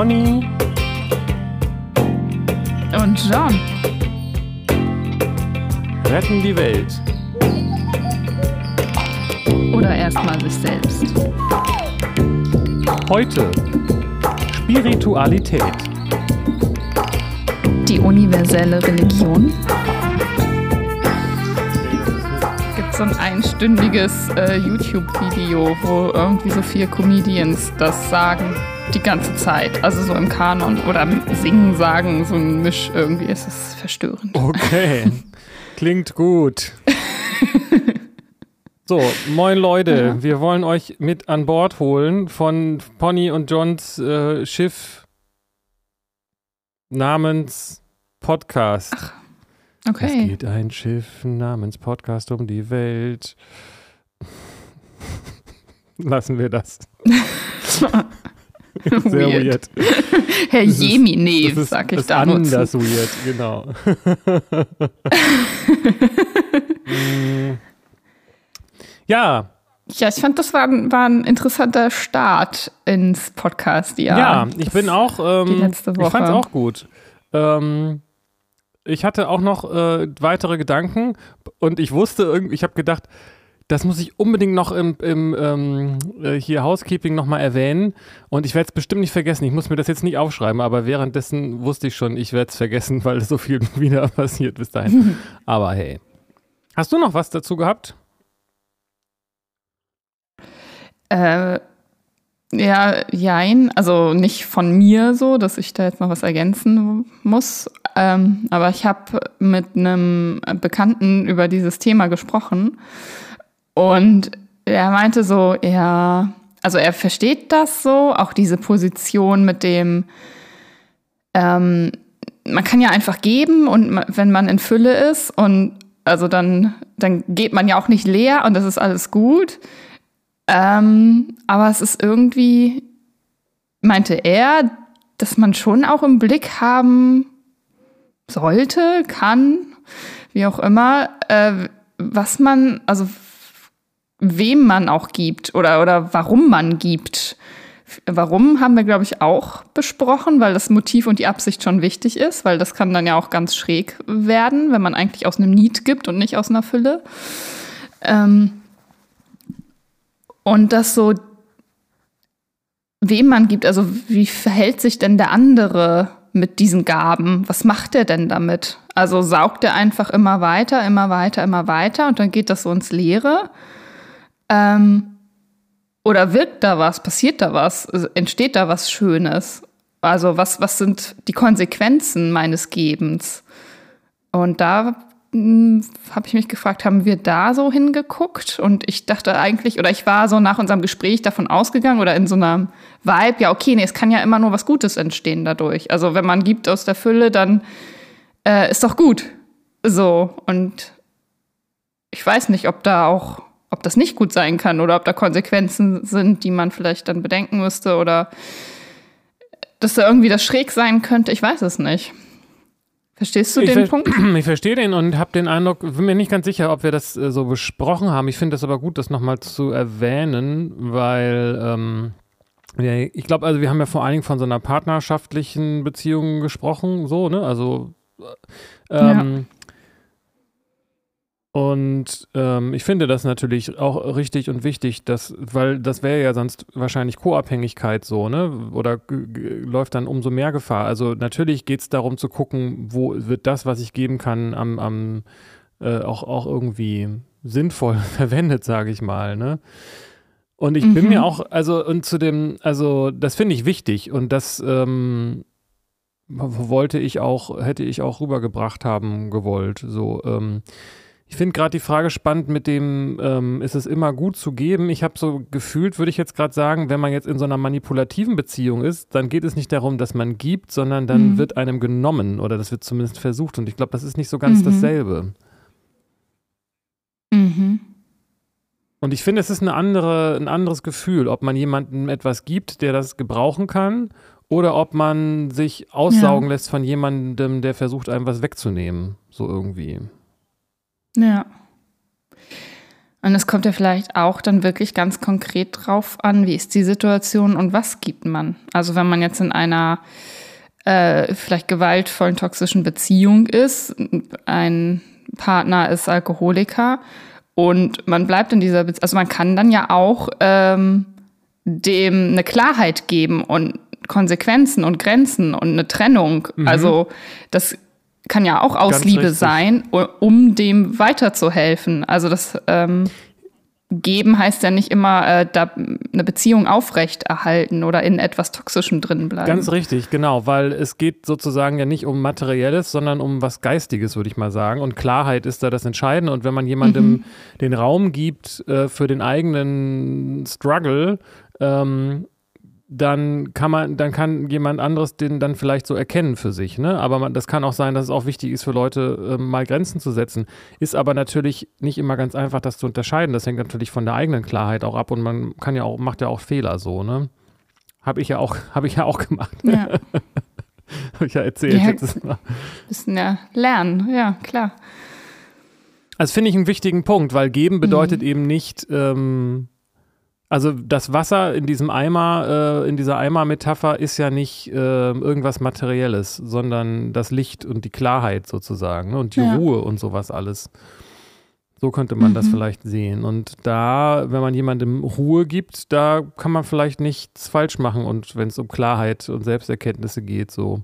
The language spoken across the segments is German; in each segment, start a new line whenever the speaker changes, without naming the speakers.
Conny
und John
retten die Welt.
Oder erstmal sich selbst.
Heute Spiritualität.
Die universelle Religion. Gibt so ein einstündiges äh, YouTube-Video, wo irgendwie so vier Comedians das sagen die ganze Zeit. Also so im Kanon oder singen, sagen, so ein Misch irgendwie ist es verstörend.
Okay, klingt gut. So, moin Leute, ja. wir wollen euch mit an Bord holen von Pony und Johns äh, Schiff namens Podcast. Ach,
okay.
Es geht ein Schiff namens Podcast um die Welt. Lassen wir das. Sehr weird. weird.
Herr das Jemine, ist, sag ich da
nur zu. weird, genau. Ja.
Ja, ich fand, das war, war ein interessanter Start ins Podcast, ja.
Ja, ich bin auch, ähm, die letzte Woche. ich fand es auch gut. Ähm, ich hatte auch noch äh, weitere Gedanken und ich wusste irgendwie, ich habe gedacht, das muss ich unbedingt noch im, im ähm, äh, hier Housekeeping nochmal erwähnen. Und ich werde es bestimmt nicht vergessen. Ich muss mir das jetzt nicht aufschreiben, aber währenddessen wusste ich schon, ich werde es vergessen, weil so viel wieder passiert bis dahin. aber hey. Hast du noch was dazu gehabt?
Äh, ja, jein. Also nicht von mir so, dass ich da jetzt noch was ergänzen muss. Ähm, aber ich habe mit einem Bekannten über dieses Thema gesprochen. Und er meinte so, ja, also er versteht das so, auch diese Position mit dem, ähm, man kann ja einfach geben und wenn man in Fülle ist und also dann, dann geht man ja auch nicht leer und das ist alles gut. Ähm, aber es ist irgendwie, meinte er, dass man schon auch im Blick haben sollte, kann, wie auch immer, äh, was man, also wem man auch gibt oder, oder warum man gibt. Warum haben wir, glaube ich, auch besprochen, weil das Motiv und die Absicht schon wichtig ist, weil das kann dann ja auch ganz schräg werden, wenn man eigentlich aus einem Need gibt und nicht aus einer Fülle. Ähm und das so, wem man gibt, also wie verhält sich denn der andere mit diesen Gaben? Was macht er denn damit? Also saugt er einfach immer weiter, immer weiter, immer weiter und dann geht das so ins Leere? Ähm, oder wirkt da was? Passiert da was? Entsteht da was Schönes? Also was, was sind die Konsequenzen meines Gebens? Und da hm, habe ich mich gefragt, haben wir da so hingeguckt? Und ich dachte eigentlich, oder ich war so nach unserem Gespräch davon ausgegangen oder in so einer Vibe, ja, okay, nee, es kann ja immer nur was Gutes entstehen dadurch. Also wenn man gibt aus der Fülle, dann äh, ist doch gut. So. Und ich weiß nicht, ob da auch ob das nicht gut sein kann oder ob da Konsequenzen sind, die man vielleicht dann bedenken müsste oder dass da irgendwie das schräg sein könnte. Ich weiß es nicht. Verstehst du
ich
den Punkt?
Ich verstehe den und habe den Eindruck, bin mir nicht ganz sicher, ob wir das äh, so besprochen haben. Ich finde das aber gut, das nochmal zu erwähnen, weil ähm, ja, ich glaube, also wir haben ja vor allen Dingen von so einer partnerschaftlichen Beziehung gesprochen, so, ne? Also äh, ähm, ja und ähm, ich finde das natürlich auch richtig und wichtig, dass, weil das wäre ja sonst wahrscheinlich Co-Abhängigkeit so, ne? Oder läuft dann umso mehr Gefahr. Also natürlich geht es darum zu gucken, wo wird das, was ich geben kann, am, am äh, auch, auch irgendwie sinnvoll verwendet, sage ich mal, ne? Und ich mhm. bin mir auch, also, und zu dem, also, das finde ich wichtig und das ähm, wollte ich auch, hätte ich auch rübergebracht haben gewollt. So, ähm, ich finde gerade die Frage spannend mit dem, ähm, ist es immer gut zu geben? Ich habe so gefühlt, würde ich jetzt gerade sagen, wenn man jetzt in so einer manipulativen Beziehung ist, dann geht es nicht darum, dass man gibt, sondern dann mhm. wird einem genommen oder das wird zumindest versucht. Und ich glaube, das ist nicht so ganz mhm. dasselbe.
Mhm.
Und ich finde, es ist eine andere, ein anderes Gefühl, ob man jemandem etwas gibt, der das gebrauchen kann, oder ob man sich aussaugen ja. lässt von jemandem, der versucht, einem was wegzunehmen. So irgendwie.
Ja. Und es kommt ja vielleicht auch dann wirklich ganz konkret drauf an, wie ist die Situation und was gibt man. Also wenn man jetzt in einer äh, vielleicht gewaltvollen, toxischen Beziehung ist, ein Partner ist Alkoholiker und man bleibt in dieser Beziehung, also man kann dann ja auch ähm, dem eine Klarheit geben und Konsequenzen und Grenzen und eine Trennung. Mhm. Also das kann ja auch aus Ganz Liebe richtig. sein, um dem weiterzuhelfen. Also das ähm, Geben heißt ja nicht immer äh, da eine Beziehung aufrechterhalten oder in etwas Toxischem drin bleiben.
Ganz richtig, genau, weil es geht sozusagen ja nicht um Materielles, sondern um was Geistiges, würde ich mal sagen. Und Klarheit ist da das Entscheidende. Und wenn man jemandem mhm. den Raum gibt äh, für den eigenen Struggle, ähm, dann kann man, dann kann jemand anderes den dann vielleicht so erkennen für sich. Ne? Aber man, das kann auch sein, dass es auch wichtig ist für Leute, äh, mal Grenzen zu setzen. Ist aber natürlich nicht immer ganz einfach, das zu unterscheiden. Das hängt natürlich von der eigenen Klarheit auch ab und man kann ja auch, macht ja auch Fehler so, ne? Habe ich ja auch, habe ich ja auch gemacht. Ja. habe ich ja erzählt ja, letztes
Mal. Müssen ja lernen, ja, klar.
Also finde ich einen wichtigen Punkt, weil geben bedeutet mhm. eben nicht, ähm, also das Wasser in diesem Eimer, äh, in dieser Eimer-Metapher ist ja nicht äh, irgendwas Materielles, sondern das Licht und die Klarheit sozusagen ne? und die ja. Ruhe und sowas alles. So könnte man mhm. das vielleicht sehen. Und da, wenn man jemandem Ruhe gibt, da kann man vielleicht nichts falsch machen und wenn es um Klarheit und Selbsterkenntnisse geht, so.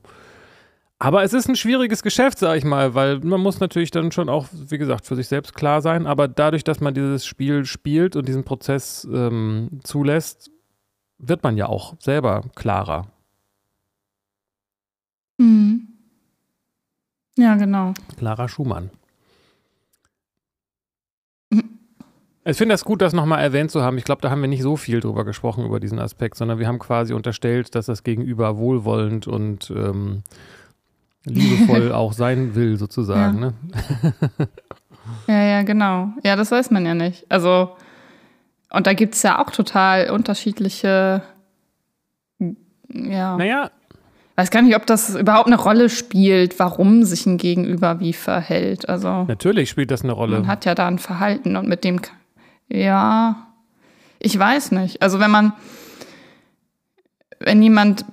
Aber es ist ein schwieriges Geschäft, sag ich mal, weil man muss natürlich dann schon auch, wie gesagt, für sich selbst klar sein. Aber dadurch, dass man dieses Spiel spielt und diesen Prozess ähm, zulässt, wird man ja auch selber klarer.
Mhm. Ja, genau.
Clara Schumann. Mhm. Ich finde das gut, das nochmal erwähnt zu haben. Ich glaube, da haben wir nicht so viel drüber gesprochen, über diesen Aspekt, sondern wir haben quasi unterstellt, dass das Gegenüber wohlwollend und ähm, liebevoll auch sein will, sozusagen. Ja.
Ne? ja, ja, genau. Ja, das weiß man ja nicht. Also, und da gibt es ja auch total unterschiedliche, ja.
Naja.
Weiß gar nicht, ob das überhaupt eine Rolle spielt, warum sich ein Gegenüber wie verhält. Also
natürlich spielt das eine Rolle.
Man hat ja da ein Verhalten und mit dem, ja, ich weiß nicht. Also wenn man, wenn jemand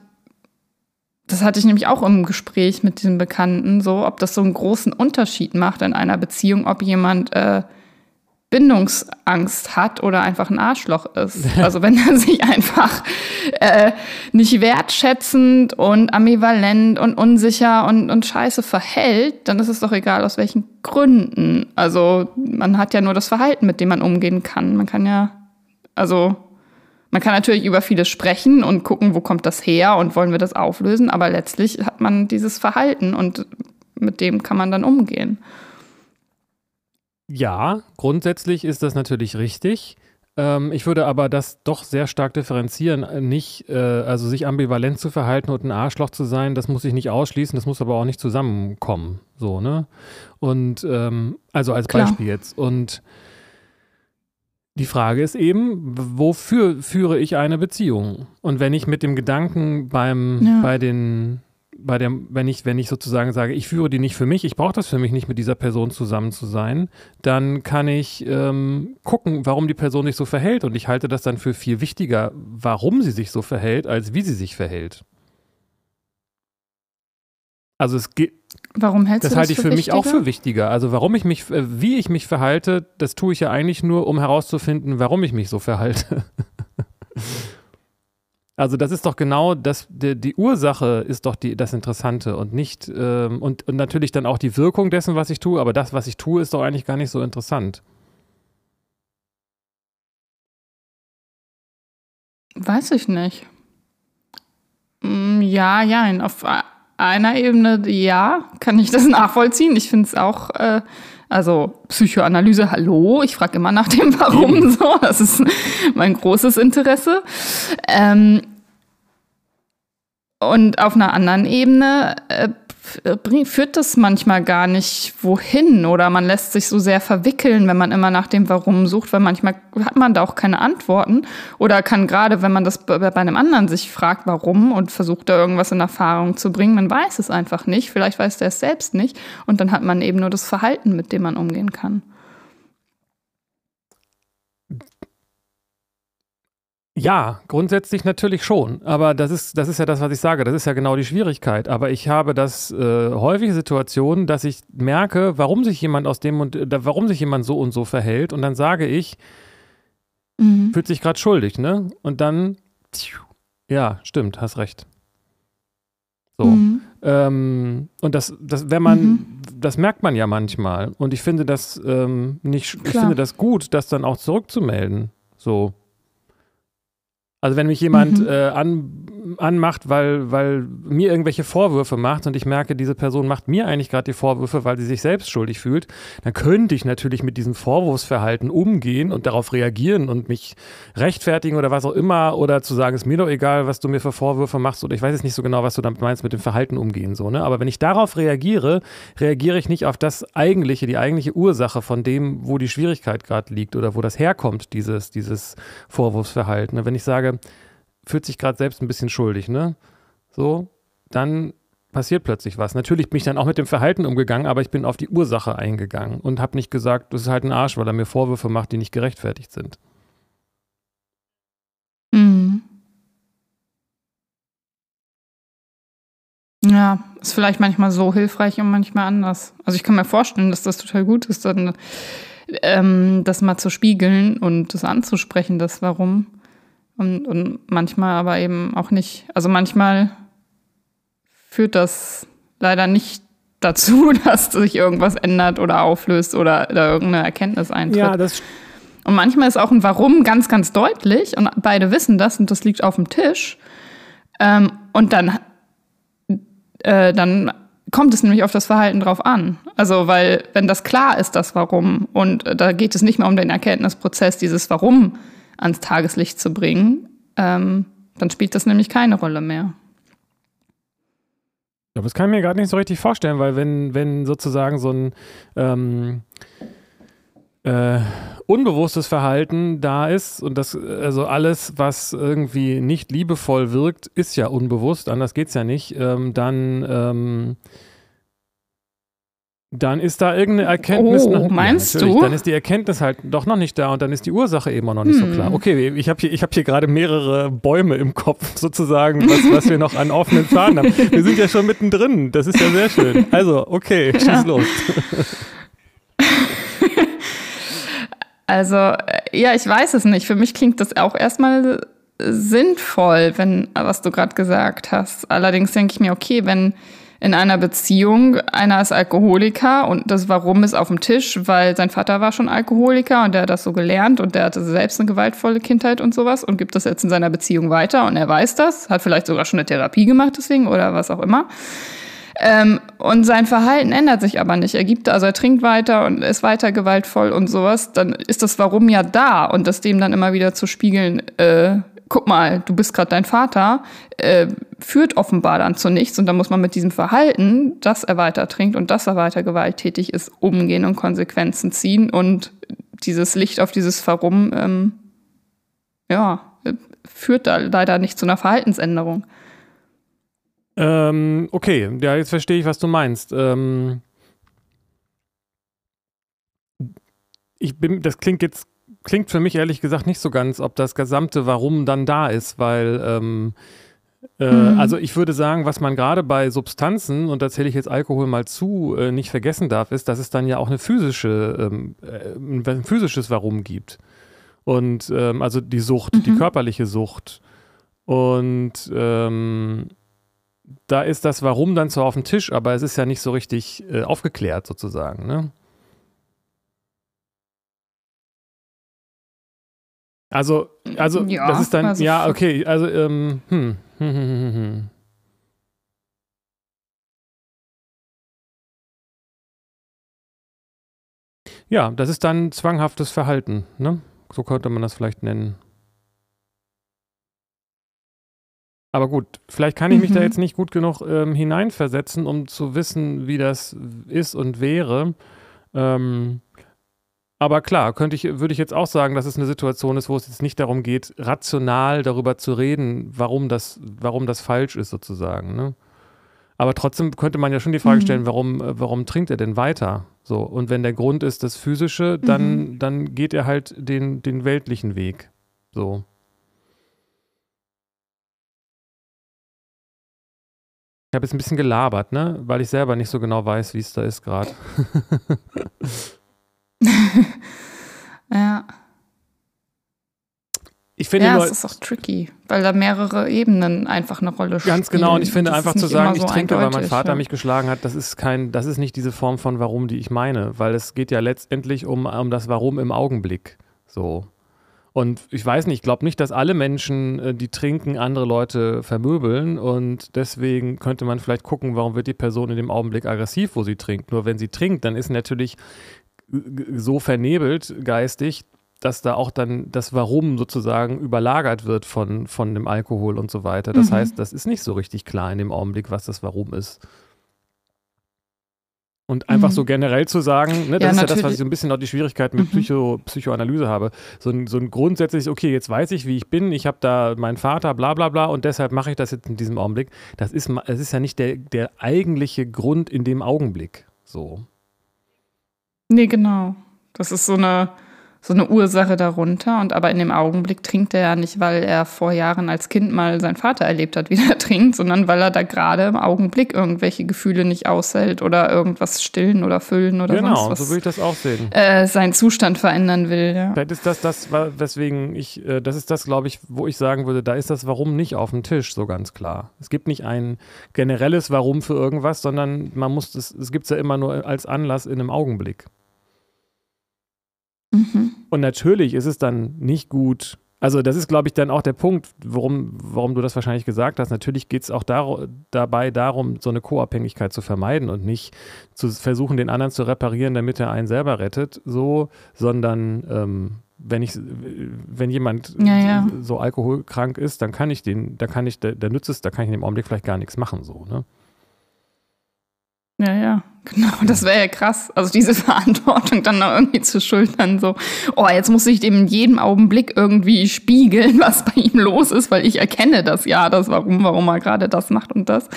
das hatte ich nämlich auch im Gespräch mit diesem Bekannten, so, ob das so einen großen Unterschied macht in einer Beziehung, ob jemand äh, Bindungsangst hat oder einfach ein Arschloch ist. Also wenn er sich einfach äh, nicht wertschätzend und ambivalent und unsicher und, und scheiße verhält, dann ist es doch egal, aus welchen Gründen. Also man hat ja nur das Verhalten, mit dem man umgehen kann. Man kann ja, also man kann natürlich über vieles sprechen und gucken, wo kommt das her und wollen wir das auflösen, aber letztlich hat man dieses Verhalten und mit dem kann man dann umgehen.
Ja, grundsätzlich ist das natürlich richtig. Ähm, ich würde aber das doch sehr stark differenzieren. Nicht, äh, also sich ambivalent zu verhalten und ein Arschloch zu sein, das muss ich nicht ausschließen, das muss aber auch nicht zusammenkommen. So, ne? Und ähm, also als Klar. Beispiel jetzt. Und die Frage ist eben, wofür führe ich eine Beziehung? Und wenn ich mit dem Gedanken beim, ja. bei den, bei der, wenn ich, wenn ich sozusagen sage, ich führe die nicht für mich, ich brauche das für mich nicht, mit dieser Person zusammen zu sein, dann kann ich ähm, gucken, warum die Person sich so verhält. Und ich halte das dann für viel wichtiger, warum sie sich so verhält, als wie sie sich verhält. Also es geht.
Warum hältst
das
du das
halte ich für, für mich auch für wichtiger. Also warum ich mich, äh, wie ich mich verhalte, das tue ich ja eigentlich nur, um herauszufinden, warum ich mich so verhalte. also das ist doch genau das, die, die, Ursache ist doch die, das Interessante und nicht ähm, und, und natürlich dann auch die Wirkung dessen, was ich tue. Aber das, was ich tue, ist doch eigentlich gar nicht so interessant.
Weiß ich nicht. Mm, ja, ja, auf einer Ebene, ja, kann ich das nachvollziehen. Ich finde es auch, äh, also Psychoanalyse, hallo, ich frage immer nach dem Warum so. Das ist mein großes Interesse. Ähm, und auf einer anderen Ebene äh, führt das manchmal gar nicht wohin oder man lässt sich so sehr verwickeln, wenn man immer nach dem Warum sucht, weil manchmal hat man da auch keine Antworten oder kann gerade, wenn man das bei einem anderen sich fragt, warum und versucht da irgendwas in Erfahrung zu bringen, man weiß es einfach nicht, vielleicht weiß der es selbst nicht und dann hat man eben nur das Verhalten, mit dem man umgehen kann.
Ja, grundsätzlich natürlich schon. Aber das ist, das ist ja das, was ich sage. Das ist ja genau die Schwierigkeit. Aber ich habe das äh, häufige Situation, dass ich merke, warum sich jemand aus dem und äh, warum sich jemand so und so verhält. Und dann sage ich, mhm. fühlt sich gerade schuldig, ne? Und dann, ja, stimmt, hast recht. So. Mhm. Ähm, und das, das, wenn man, mhm. das merkt man ja manchmal. Und ich finde das ähm, nicht, Klar. ich finde das gut, das dann auch zurückzumelden. So. Also wenn mich jemand mhm. äh, an, anmacht, weil, weil mir irgendwelche Vorwürfe macht und ich merke, diese Person macht mir eigentlich gerade die Vorwürfe, weil sie sich selbst schuldig fühlt, dann könnte ich natürlich mit diesem Vorwurfsverhalten umgehen und darauf reagieren und mich rechtfertigen oder was auch immer oder zu sagen, ist mir doch egal, was du mir für Vorwürfe machst oder ich weiß jetzt nicht so genau, was du damit meinst mit dem Verhalten umgehen, so, ne? Aber wenn ich darauf reagiere, reagiere ich nicht auf das eigentliche, die eigentliche Ursache von dem, wo die Schwierigkeit gerade liegt oder wo das herkommt, dieses, dieses Vorwurfsverhalten. Wenn ich sage, fühlt sich gerade selbst ein bisschen schuldig, ne? So, dann passiert plötzlich was. Natürlich bin ich dann auch mit dem Verhalten umgegangen, aber ich bin auf die Ursache eingegangen und habe nicht gesagt, das ist halt ein Arsch, weil er mir Vorwürfe macht, die nicht gerechtfertigt sind.
Mhm. Ja, ist vielleicht manchmal so hilfreich und manchmal anders. Also ich kann mir vorstellen, dass das total gut ist, dann ähm, das mal zu spiegeln und das anzusprechen, das Warum. Und, und manchmal aber eben auch nicht. Also manchmal führt das leider nicht dazu, dass sich irgendwas ändert oder auflöst oder da irgendeine Erkenntnis eintritt. Ja, das und manchmal ist auch ein Warum ganz, ganz deutlich und beide wissen das und das liegt auf dem Tisch. Ähm, und dann, äh, dann kommt es nämlich auf das Verhalten drauf an. Also, weil, wenn das klar ist, das Warum, und da geht es nicht mehr um den Erkenntnisprozess, dieses Warum ans Tageslicht zu bringen, ähm, dann spielt das nämlich keine Rolle mehr.
Ja, das kann ich mir gerade nicht so richtig vorstellen, weil wenn, wenn sozusagen so ein ähm, äh, unbewusstes Verhalten da ist und das, also alles, was irgendwie nicht liebevoll wirkt, ist ja unbewusst, anders geht es ja nicht, ähm, dann ähm, dann ist da irgendeine Erkenntnis.
Oh, noch, meinst ja, du?
Dann ist die Erkenntnis halt doch noch nicht da und dann ist die Ursache eben auch noch nicht hm. so klar. Okay, ich habe hier, hab hier gerade mehrere Bäume im Kopf sozusagen, was, was wir noch an offenen Zahlen haben. Wir sind ja schon mittendrin. Das ist ja sehr schön. Also, okay, schieß ja. los.
Also, äh, ja, ich weiß es nicht. Für mich klingt das auch erstmal sinnvoll, wenn, was du gerade gesagt hast. Allerdings denke ich mir, okay, wenn in einer Beziehung, einer ist Alkoholiker und das Warum ist auf dem Tisch, weil sein Vater war schon Alkoholiker und der hat das so gelernt und der hatte selbst eine gewaltvolle Kindheit und sowas und gibt das jetzt in seiner Beziehung weiter und er weiß das, hat vielleicht sogar schon eine Therapie gemacht deswegen oder was auch immer. Ähm, und sein Verhalten ändert sich aber nicht. Er gibt, also er trinkt weiter und ist weiter gewaltvoll und sowas. Dann ist das Warum ja da und das dem dann immer wieder zu spiegeln, äh, guck mal, du bist gerade dein Vater, äh, führt offenbar dann zu nichts. Und da muss man mit diesem Verhalten, dass er weiter trinkt und dass er weiter gewalttätig ist, umgehen und Konsequenzen ziehen. Und dieses Licht auf dieses Warum, ähm, ja, führt da leider nicht zu einer Verhaltensänderung.
Ähm, okay, ja, jetzt verstehe ich, was du meinst. Ähm, ich bin, das klingt jetzt klingt für mich ehrlich gesagt nicht so ganz, ob das gesamte Warum dann da ist, weil ähm, äh, mhm. also ich würde sagen, was man gerade bei Substanzen, und da zähle ich jetzt Alkohol mal zu, äh, nicht vergessen darf, ist, dass es dann ja auch eine physische, ähm, äh, ein physisches Warum gibt. Und ähm, also die Sucht, mhm. die körperliche Sucht. Und ähm, da ist das Warum dann zwar auf dem Tisch, aber es ist ja nicht so richtig äh, aufgeklärt sozusagen. Ne? Also, also ja, das ist dann, also ja, okay, also, ähm, hm, hm, hm, hm, hm. Ja, das ist dann zwanghaftes Verhalten, ne? So könnte man das vielleicht nennen. Aber gut, vielleicht kann ich mich mhm. da jetzt nicht gut genug ähm, hineinversetzen, um zu wissen, wie das ist und wäre. Ähm, aber klar, könnte ich, würde ich jetzt auch sagen, dass es eine Situation ist, wo es jetzt nicht darum geht, rational darüber zu reden, warum das, warum das falsch ist, sozusagen. Ne? Aber trotzdem könnte man ja schon die Frage mhm. stellen, warum, äh, warum trinkt er denn weiter? So, und wenn der Grund ist das Physische, dann, mhm. dann geht er halt den, den weltlichen Weg. So. Ich habe jetzt ein bisschen gelabert, ne? Weil ich selber nicht so genau weiß, wie es da ist gerade.
ja.
Ich finde
ja,
nur,
es ist auch tricky, weil da mehrere Ebenen einfach eine Rolle spielen.
Ganz genau, und ich finde
Das
einfach zu sagen,
immer
ich
so
trinke, weil mein Vater
ja.
mich geschlagen hat, das ist kein, das ist nicht diese Form von Warum, die ich meine, weil es geht ja letztendlich um, um das Warum im Augenblick. So. Und ich weiß nicht, ich glaube nicht, dass alle Menschen, äh, die trinken, andere Leute vermöbeln und deswegen könnte man vielleicht gucken, warum wird die Person in dem Augenblick aggressiv, wo sie trinkt. Nur wenn sie trinkt, dann ist natürlich so vernebelt geistig, dass da auch dann das Warum sozusagen überlagert wird von, von dem Alkohol und so weiter. Das
Mhm.
heißt, das ist nicht so richtig klar in dem Augenblick, was das Warum ist. Und einfach
Mhm.
so generell zu sagen, ne, das
Ja,
ist ja das, was
natürlich.
ich so ein bisschen noch die Schwierigkeit mit
Mhm.
Psycho, Psychoanalyse habe. So ein, so ein grundsätzliches, okay, jetzt weiß ich, wie ich bin, ich habe da meinen Vater, bla bla bla, und deshalb mache ich das jetzt in diesem Augenblick. Das ist, das ist ja nicht der, der eigentliche Grund in dem Augenblick. So.
Nee, genau. Das ist so eine, so eine Ursache darunter. Und aber in dem Augenblick trinkt er ja nicht, weil er vor Jahren als Kind mal seinen Vater erlebt hat, wie er trinkt, sondern weil er da gerade im Augenblick irgendwelche Gefühle nicht aushält oder irgendwas stillen oder füllen oder
genau,
sonst was.
so würde ich das auch sehen.
äh, seinen Zustand verändern will, ja.
Vielleicht ist das das, weswegen ich, äh, das ist das, glaube ich, wo ich sagen würde, da ist das Warum nicht auf dem Tisch, so ganz klar. Es gibt nicht ein generelles Warum für irgendwas, sondern man muss es gibt es ja immer nur als Anlass in einem Augenblick.
Mhm.
Und natürlich ist es dann nicht gut. Also das ist, glaube ich, dann auch der Punkt, warum, warum du das wahrscheinlich gesagt hast. Natürlich geht es auch dar dabei darum, so eine Co-Abhängigkeit zu vermeiden und nicht zu versuchen, den anderen zu reparieren, damit er einen selber rettet, so, sondern ähm, wenn ich, wenn jemand
Ja, ja.
so alkoholkrank ist, dann kann ich den, da kann ich, der, der nützt es, da kann ich in dem Augenblick vielleicht gar nichts machen, so, ne?
Ja, ja, genau. Das wäre ja krass. Also diese Verantwortung dann noch irgendwie zu schultern, so, oh, jetzt muss ich dem in jedem Augenblick irgendwie spiegeln, was bei ihm los ist, weil ich erkenne das ja, das warum, warum er gerade das macht und das.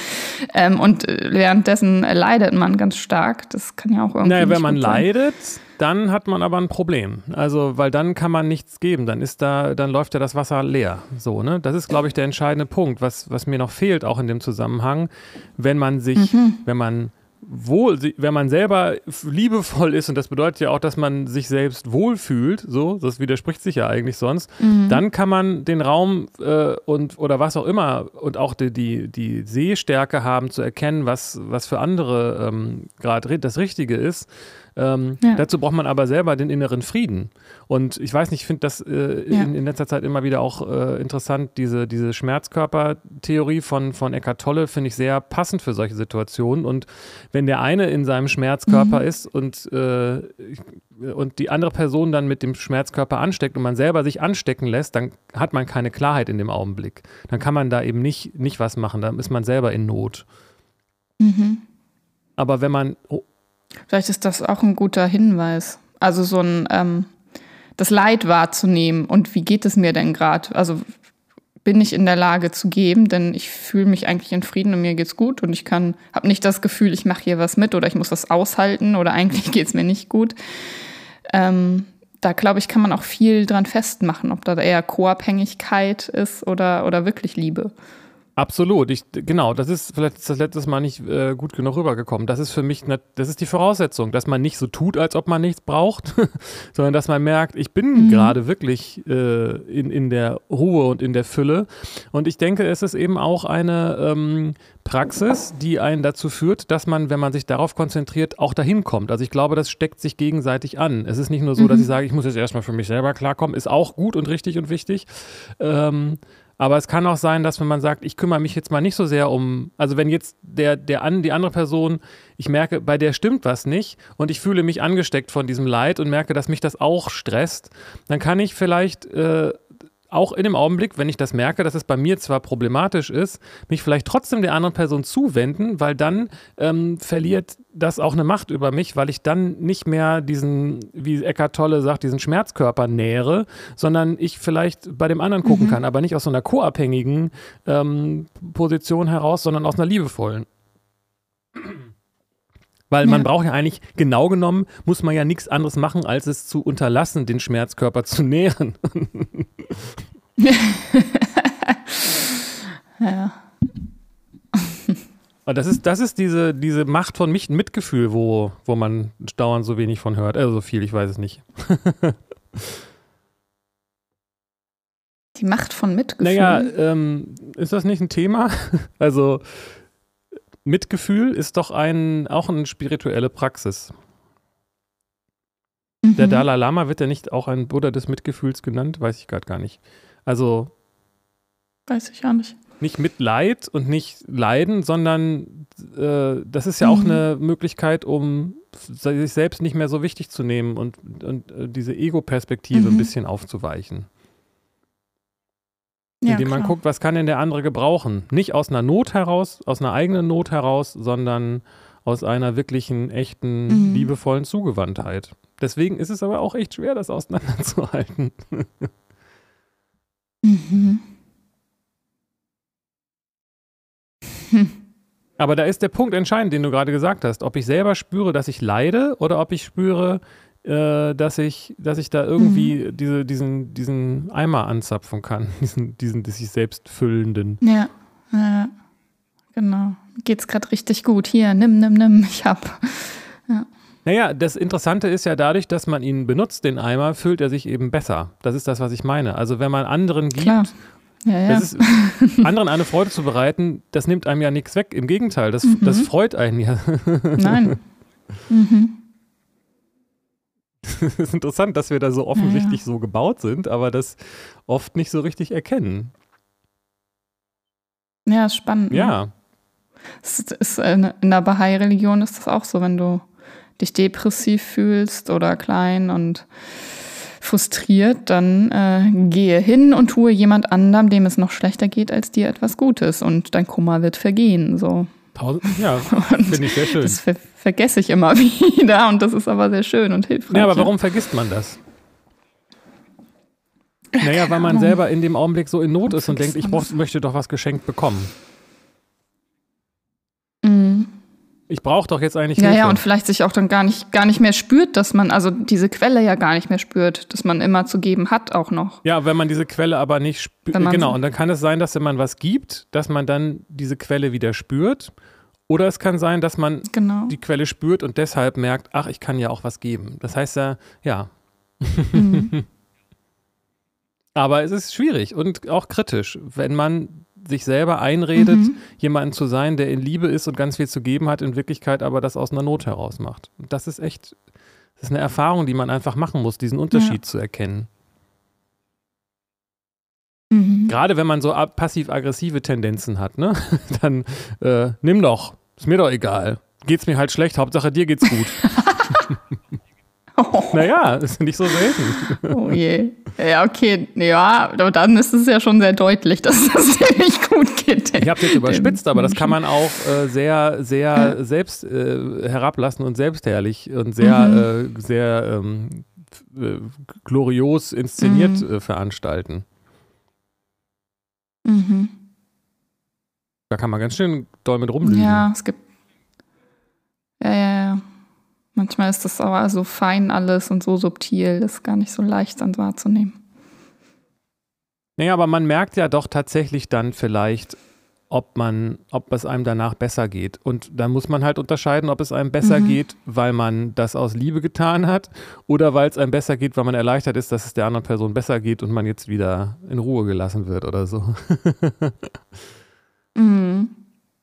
Ähm, und äh, währenddessen äh, leidet man ganz stark. Das kann ja auch irgendwie.
Naja, wenn man leidet, dann hat man aber ein Problem. Also, weil dann kann man nichts geben. Dann ist da, dann läuft ja das Wasser leer. So, ne? Das ist, glaube ich, der entscheidende Punkt, was, was mir noch fehlt, auch in dem Zusammenhang, wenn man sich,
Mhm.
wenn man wohl, wenn man selber liebevoll ist, und das bedeutet ja auch, dass man sich selbst wohlfühlt, so, das widerspricht sich ja eigentlich sonst,
Mhm.
dann kann man den Raum äh, und oder was auch immer und auch die, die, die Sehstärke haben zu erkennen, was, was für andere ähm, gerade das Richtige ist. Ähm,
Ja.
Dazu braucht man aber selber den inneren Frieden. Und ich weiß nicht, ich finde das äh,
Ja.
in, in letzter Zeit immer wieder auch äh, interessant, diese, diese Schmerzkörpertheorie von, von Eckart Tolle finde ich sehr passend für solche Situationen. Und wenn der eine in seinem Schmerzkörper
Mhm.
ist und, äh, und die andere Person dann mit dem Schmerzkörper ansteckt und man selber sich anstecken lässt, dann hat man keine Klarheit in dem Augenblick. Dann kann man da eben nicht, nicht was machen, dann ist man selber in Not.
Mhm.
Aber wenn man, oh,
Vielleicht ist das auch ein guter Hinweis. Also so ein ähm, das Leid wahrzunehmen und wie geht es mir denn gerade? Also bin ich in der Lage zu geben, denn ich fühle mich eigentlich in Frieden und mir geht's gut und ich kann habe nicht das Gefühl, ich mache hier was mit oder ich muss das aushalten oder eigentlich geht's mir nicht gut. Ähm, da glaube ich, kann man auch viel dran festmachen, ob da eher Co-Abhängigkeit ist oder, oder wirklich Liebe.
Absolut, ich, genau, das ist vielleicht ist das letztes Mal nicht äh, gut genug rübergekommen. Das ist für mich, ne, das ist die Voraussetzung, dass man nicht so tut, als ob man nichts braucht, sondern dass man merkt, ich bin
Mhm.
gerade wirklich äh, in, in der Ruhe und in der Fülle. Und ich denke, es ist eben auch eine ähm, Praxis, die einen dazu führt, dass man, wenn man sich darauf konzentriert, auch dahin kommt. Also ich glaube, das steckt sich gegenseitig an. Es ist nicht nur so, dass ich sage, ich muss jetzt erstmal für mich selber klarkommen, ist auch gut und richtig und wichtig. Ähm, aber es kann auch sein, dass wenn man sagt, ich kümmere mich jetzt mal nicht so sehr um, also wenn jetzt der, der an, die andere Person, ich merke, bei der stimmt was nicht und ich fühle mich angesteckt von diesem Leid und merke, dass mich das auch stresst, dann kann ich vielleicht äh, auch in dem Augenblick, wenn ich das merke, dass es bei mir zwar problematisch ist, mich vielleicht trotzdem der anderen Person zuwenden, weil dann ähm, verliert das auch eine Macht über mich, weil ich dann nicht mehr diesen, wie Eckart Tolle sagt, diesen Schmerzkörper nähere, sondern ich vielleicht bei dem anderen gucken kann, aber nicht aus so einer co-abhängigen ähm, Position heraus, sondern aus einer liebevollen. Weil man
Ja.
braucht ja eigentlich, genau genommen, muss man ja nichts anderes machen, als es zu unterlassen, den Schmerzkörper zu nähren.
Ja.
Und das ist, das ist diese, diese Macht von mich, Mitgefühl, wo, wo man dauernd so wenig von hört. Also so viel, ich weiß es nicht.
Die Macht von Mitgefühl.
Naja, ähm, ist das nicht ein Thema? Also Mitgefühl ist doch ein, auch eine spirituelle Praxis. Mhm. Der Dalai Lama wird ja nicht auch ein Buddha des Mitgefühls genannt, weiß ich gerade gar nicht. Also.
Weiß ich auch nicht.
Nicht Mitleid und nicht Leiden, sondern äh, das ist ja auch mhm. eine Möglichkeit, um sich selbst nicht mehr so wichtig zu nehmen und, und äh, diese Ego-Perspektive mhm. ein bisschen aufzuweichen. Ja, indem man guckt, was kann denn der andere gebrauchen? Nicht aus einer Not heraus, aus einer eigenen Not heraus, sondern aus einer wirklichen, echten, mhm. liebevollen Zugewandtheit. Deswegen ist es aber auch echt schwer, das auseinanderzuhalten. mhm. Hm. Aber da ist der Punkt entscheidend, den du gerade gesagt hast, ob ich selber spüre, dass ich leide oder ob ich spüre, äh, dass ich, dass ich da irgendwie mhm. diese, diesen, diesen Eimer anzapfen kann, diesen, diesen sich selbst füllenden.
Ja, ja genau. Geht's gerade richtig gut. Hier, nimm, nimm, nimm, ich hab.
Ja. Naja, das Interessante ist ja dadurch, dass man ihn benutzt, den Eimer, fühlt er sich eben besser. Das ist das, was ich meine. Also wenn man anderen gibt ja, ja. Ist, anderen eine Freude zu bereiten, das nimmt einem ja nichts weg. Im Gegenteil, das, mhm. das freut einen ja. Nein. Mhm. Es ist interessant, dass wir da so offensichtlich ja, so gebaut sind, aber das oft nicht so richtig erkennen.
Ja, spannend.
Ne? Ja.
Es ist, in der Bahai-Religion ist das auch so, wenn du dich depressiv fühlst oder klein und frustriert, dann äh, gehe hin und tue jemand anderem, dem es noch schlechter geht als dir, etwas Gutes und dein Kummer wird vergehen. So.
Ja, finde ich sehr schön.
Das ver vergesse ich immer wieder und das ist aber sehr schön und hilfreich.
Ja, aber warum vergisst man das? Naja, weil man selber in dem Augenblick so in Not ist und denkt, ich brauch, möchte doch was geschenkt bekommen. Mhm. Ich brauche doch jetzt eigentlich
Ja, Hilfe. ja, und vielleicht sich auch dann gar nicht, gar nicht mehr spürt, dass man, also diese Quelle ja gar nicht mehr spürt, dass man immer zu geben hat auch noch.
Ja, wenn man diese Quelle aber nicht spürt, genau, und dann kann es sein, dass wenn man was gibt, dass man dann diese Quelle wieder spürt. Oder es kann sein, dass man genau. die Quelle spürt und deshalb merkt, ach, ich kann ja auch was geben. Das heißt ja, ja. Mhm. aber es ist schwierig und auch kritisch, wenn man sich selber einredet, mhm. jemanden zu sein, der in Liebe ist und ganz viel zu geben hat, in Wirklichkeit aber das aus einer Not heraus macht. das ist echt, das ist eine Erfahrung, die man einfach machen muss, diesen Unterschied ja. zu erkennen. Mhm. Gerade wenn man so passiv-aggressive Tendenzen hat, ne? dann äh, nimm doch, ist mir doch egal. Geht's mir halt schlecht, Hauptsache dir geht's gut. Oh. Naja, ist nicht so selten.
Oh je. Ja, okay. Ja, aber dann ist es ja schon sehr deutlich, dass das dir nicht gut geht.
Ich habe jetzt überspitzt, aber das kann man auch äh, sehr, sehr selbst äh, herablassen und selbstherrlich und sehr, mhm. äh, sehr ähm, äh, glorios inszeniert mhm. Äh, veranstalten. Mhm. Da kann man ganz schön doll mit rumlügen.
Ja, es gibt. Ja, ja, ja. Manchmal ist das aber so fein alles und so subtil, das ist gar nicht so leicht dann wahrzunehmen.
Naja, aber man merkt ja doch tatsächlich dann vielleicht, ob man, ob es einem danach besser geht. Und da muss man halt unterscheiden, ob es einem besser mhm. geht, weil man das aus Liebe getan hat oder weil es einem besser geht, weil man erleichtert ist, dass es der anderen Person besser geht und man jetzt wieder in Ruhe gelassen wird oder so. mhm.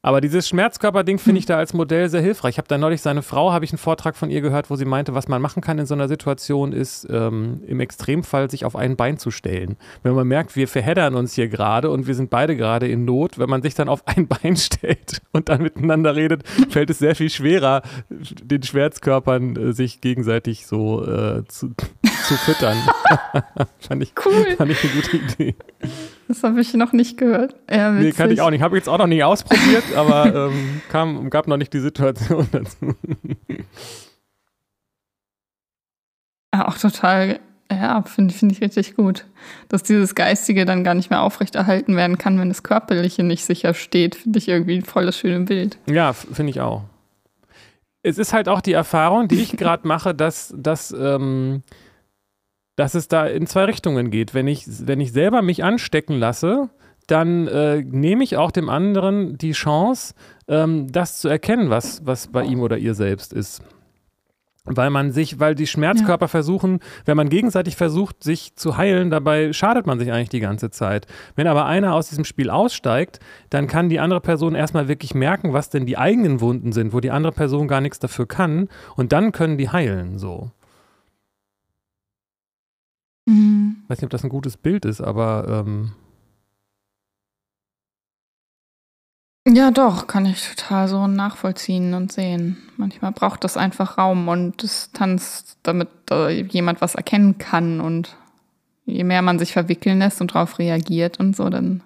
Aber dieses Schmerzkörper-Ding finde ich hm. da als Modell sehr hilfreich. Ich habe da neulich seine Frau, habe ich einen Vortrag von ihr gehört, wo sie meinte, was man machen kann in so einer Situation ist, ähm, im Extremfall sich auf ein Bein zu stellen. Wenn man merkt, wir verheddern uns hier gerade und wir sind beide gerade in Not, wenn man sich dann auf ein Bein stellt und dann miteinander redet, fällt es sehr viel schwerer, den Schmerzkörpern äh, sich gegenseitig so äh, zu, zu füttern. fand, ich, cool. fand ich eine gute Idee.
Das habe ich noch nicht gehört.
Ja, nee, kann ich auch nicht. Habe ich jetzt auch noch nie ausprobiert, aber ähm, kam, gab noch nicht die Situation dazu.
Ja, auch total, ja, finde find ich richtig gut. Dass dieses Geistige dann gar nicht mehr aufrechterhalten werden kann, wenn das Körperliche nicht sicher steht, finde ich irgendwie ein volles schönes Bild.
Ja, finde ich auch. Es ist halt auch die Erfahrung, die ich gerade mache, dass, dass ähm, dass es da in zwei Richtungen geht. Wenn ich, wenn ich selber mich anstecken lasse, dann äh, nehme ich auch dem anderen die Chance, ähm, das zu erkennen, was, was bei ihm oder ihr selbst ist. Weil man sich, weil die Schmerzkörper ja. versuchen, wenn man gegenseitig versucht, sich zu heilen, dabei schadet man sich eigentlich die ganze Zeit. Wenn aber einer aus diesem Spiel aussteigt, dann kann die andere Person erstmal wirklich merken, was denn die eigenen Wunden sind, wo die andere Person gar nichts dafür kann. Und dann können die heilen, so. Mhm. Ich weiß nicht, ob das ein gutes Bild ist, aber ähm,
Ja, doch, kann ich total so nachvollziehen und sehen. Manchmal braucht das einfach Raum und Distanz, damit äh, jemand was erkennen kann. Und je mehr man sich verwickeln lässt und darauf reagiert und so, dann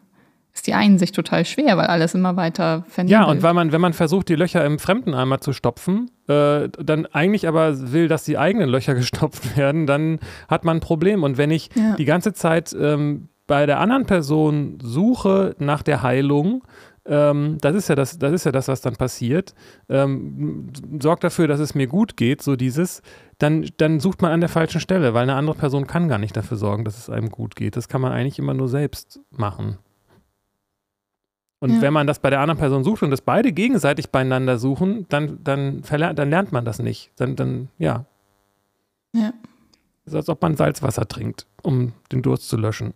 ist die Einsicht total schwer, weil alles immer weiter
vernebelt. Ja, und weil man, wenn man versucht, die Löcher im Fremdeneimer zu stopfen, äh, dann eigentlich aber will, dass die eigenen Löcher gestopft werden, dann hat man ein Problem. Und wenn ich ja. die ganze Zeit ähm, bei der anderen Person suche nach der Heilung, ähm, das ist ja das, das ist ja das, was dann passiert. Ähm, sorgt dafür, dass es mir gut geht, so dieses, dann, dann sucht man an der falschen Stelle, weil eine andere Person kann gar nicht dafür sorgen, dass es einem gut geht. Das kann man eigentlich immer nur selbst machen. Und ja. wenn man das bei der anderen Person sucht und das beide gegenseitig beieinander suchen, dann, dann, dann lernt man das nicht. Dann, dann ja. Ja. Das ist, als ob man Salzwasser trinkt, um den Durst zu löschen.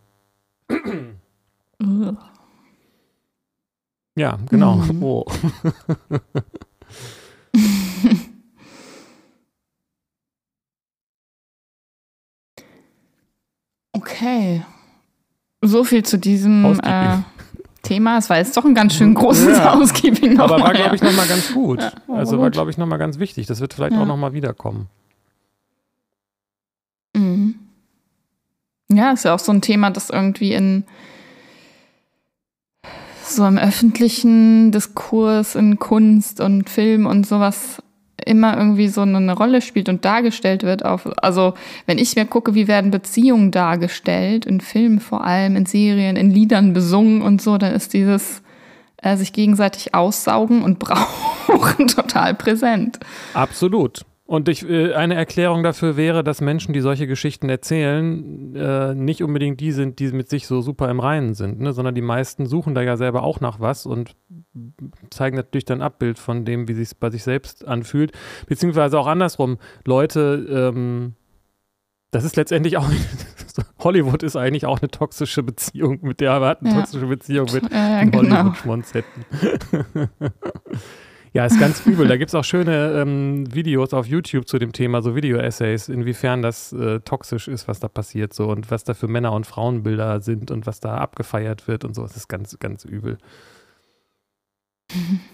Ja, genau. Mhm. Oh.
okay. So viel zu diesem äh, Thema. Es war jetzt doch ein ganz schön großes ja. Housekeeping.
Aber war, glaube ich, nochmal ganz gut. Ja, also war, glaube ich, nochmal ganz wichtig. Das wird vielleicht ja. auch nochmal wiederkommen.
Mhm. Ja, ist ja auch so ein Thema, das irgendwie in so im öffentlichen Diskurs in Kunst und Film und sowas immer irgendwie so eine Rolle spielt und dargestellt wird auf, also wenn ich mir gucke, wie werden Beziehungen dargestellt, in Filmen vor allem, in Serien, in Liedern besungen und so, dann ist dieses äh, sich gegenseitig aussaugen und brauchen total präsent.
Absolut. Und ich, äh, eine Erklärung dafür wäre, dass Menschen, die solche Geschichten erzählen, äh, nicht unbedingt die sind, die mit sich so super im Reinen sind, ne? sondern die meisten suchen da ja selber auch nach was und zeigen natürlich dann Abbild von dem, wie sich bei sich selbst anfühlt. Beziehungsweise auch andersrum. Leute, ähm, das ist letztendlich auch, Hollywood ist eigentlich auch eine toxische Beziehung, mit der wir hatten ja. toxische Beziehung mit ja, genau. Hollywood-Schmonzetten. Ja, ist ganz übel. Da gibt es auch schöne ähm, Videos auf YouTube zu dem Thema, so Video-Essays, inwiefern das äh, toxisch ist, was da passiert so und was da für Männer- und Frauenbilder sind und was da abgefeiert wird und so. Es ist ganz, ganz übel.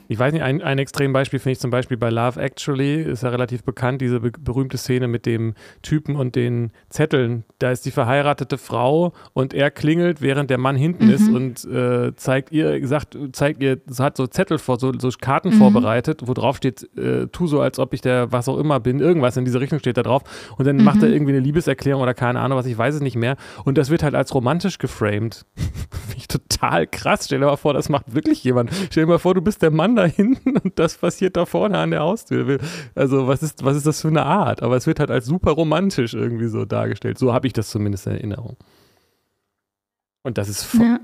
Ich weiß nicht, ein, ein Extrembeispiel finde ich zum Beispiel bei Love Actually, ist ja relativ bekannt, diese be berühmte Szene mit dem Typen und den Zetteln. Da ist die verheiratete Frau und er klingelt, während der Mann hinten mhm. ist und äh, zeigt ihr, sagt, zeigt ihr, hat so Zettel vor, so, so Karten mhm. vorbereitet, wo drauf steht, äh, tu so, als ob ich der was auch immer bin, irgendwas in diese Richtung steht da drauf. Und dann mhm. macht er mhm. irgendwie eine Liebeserklärung oder keine Ahnung was, ich weiß es nicht mehr. Und das wird halt als romantisch geframed. finde ich total krass. Stell dir mal vor, das macht wirklich jemand. Stell dir mal vor, du bist der Mann da hinten und das passiert da vorne an der Haustür. Also was ist, was ist das für eine Art? Aber es wird halt als super romantisch irgendwie so dargestellt. So habe ich das zumindest in Erinnerung. Und das ist
ja.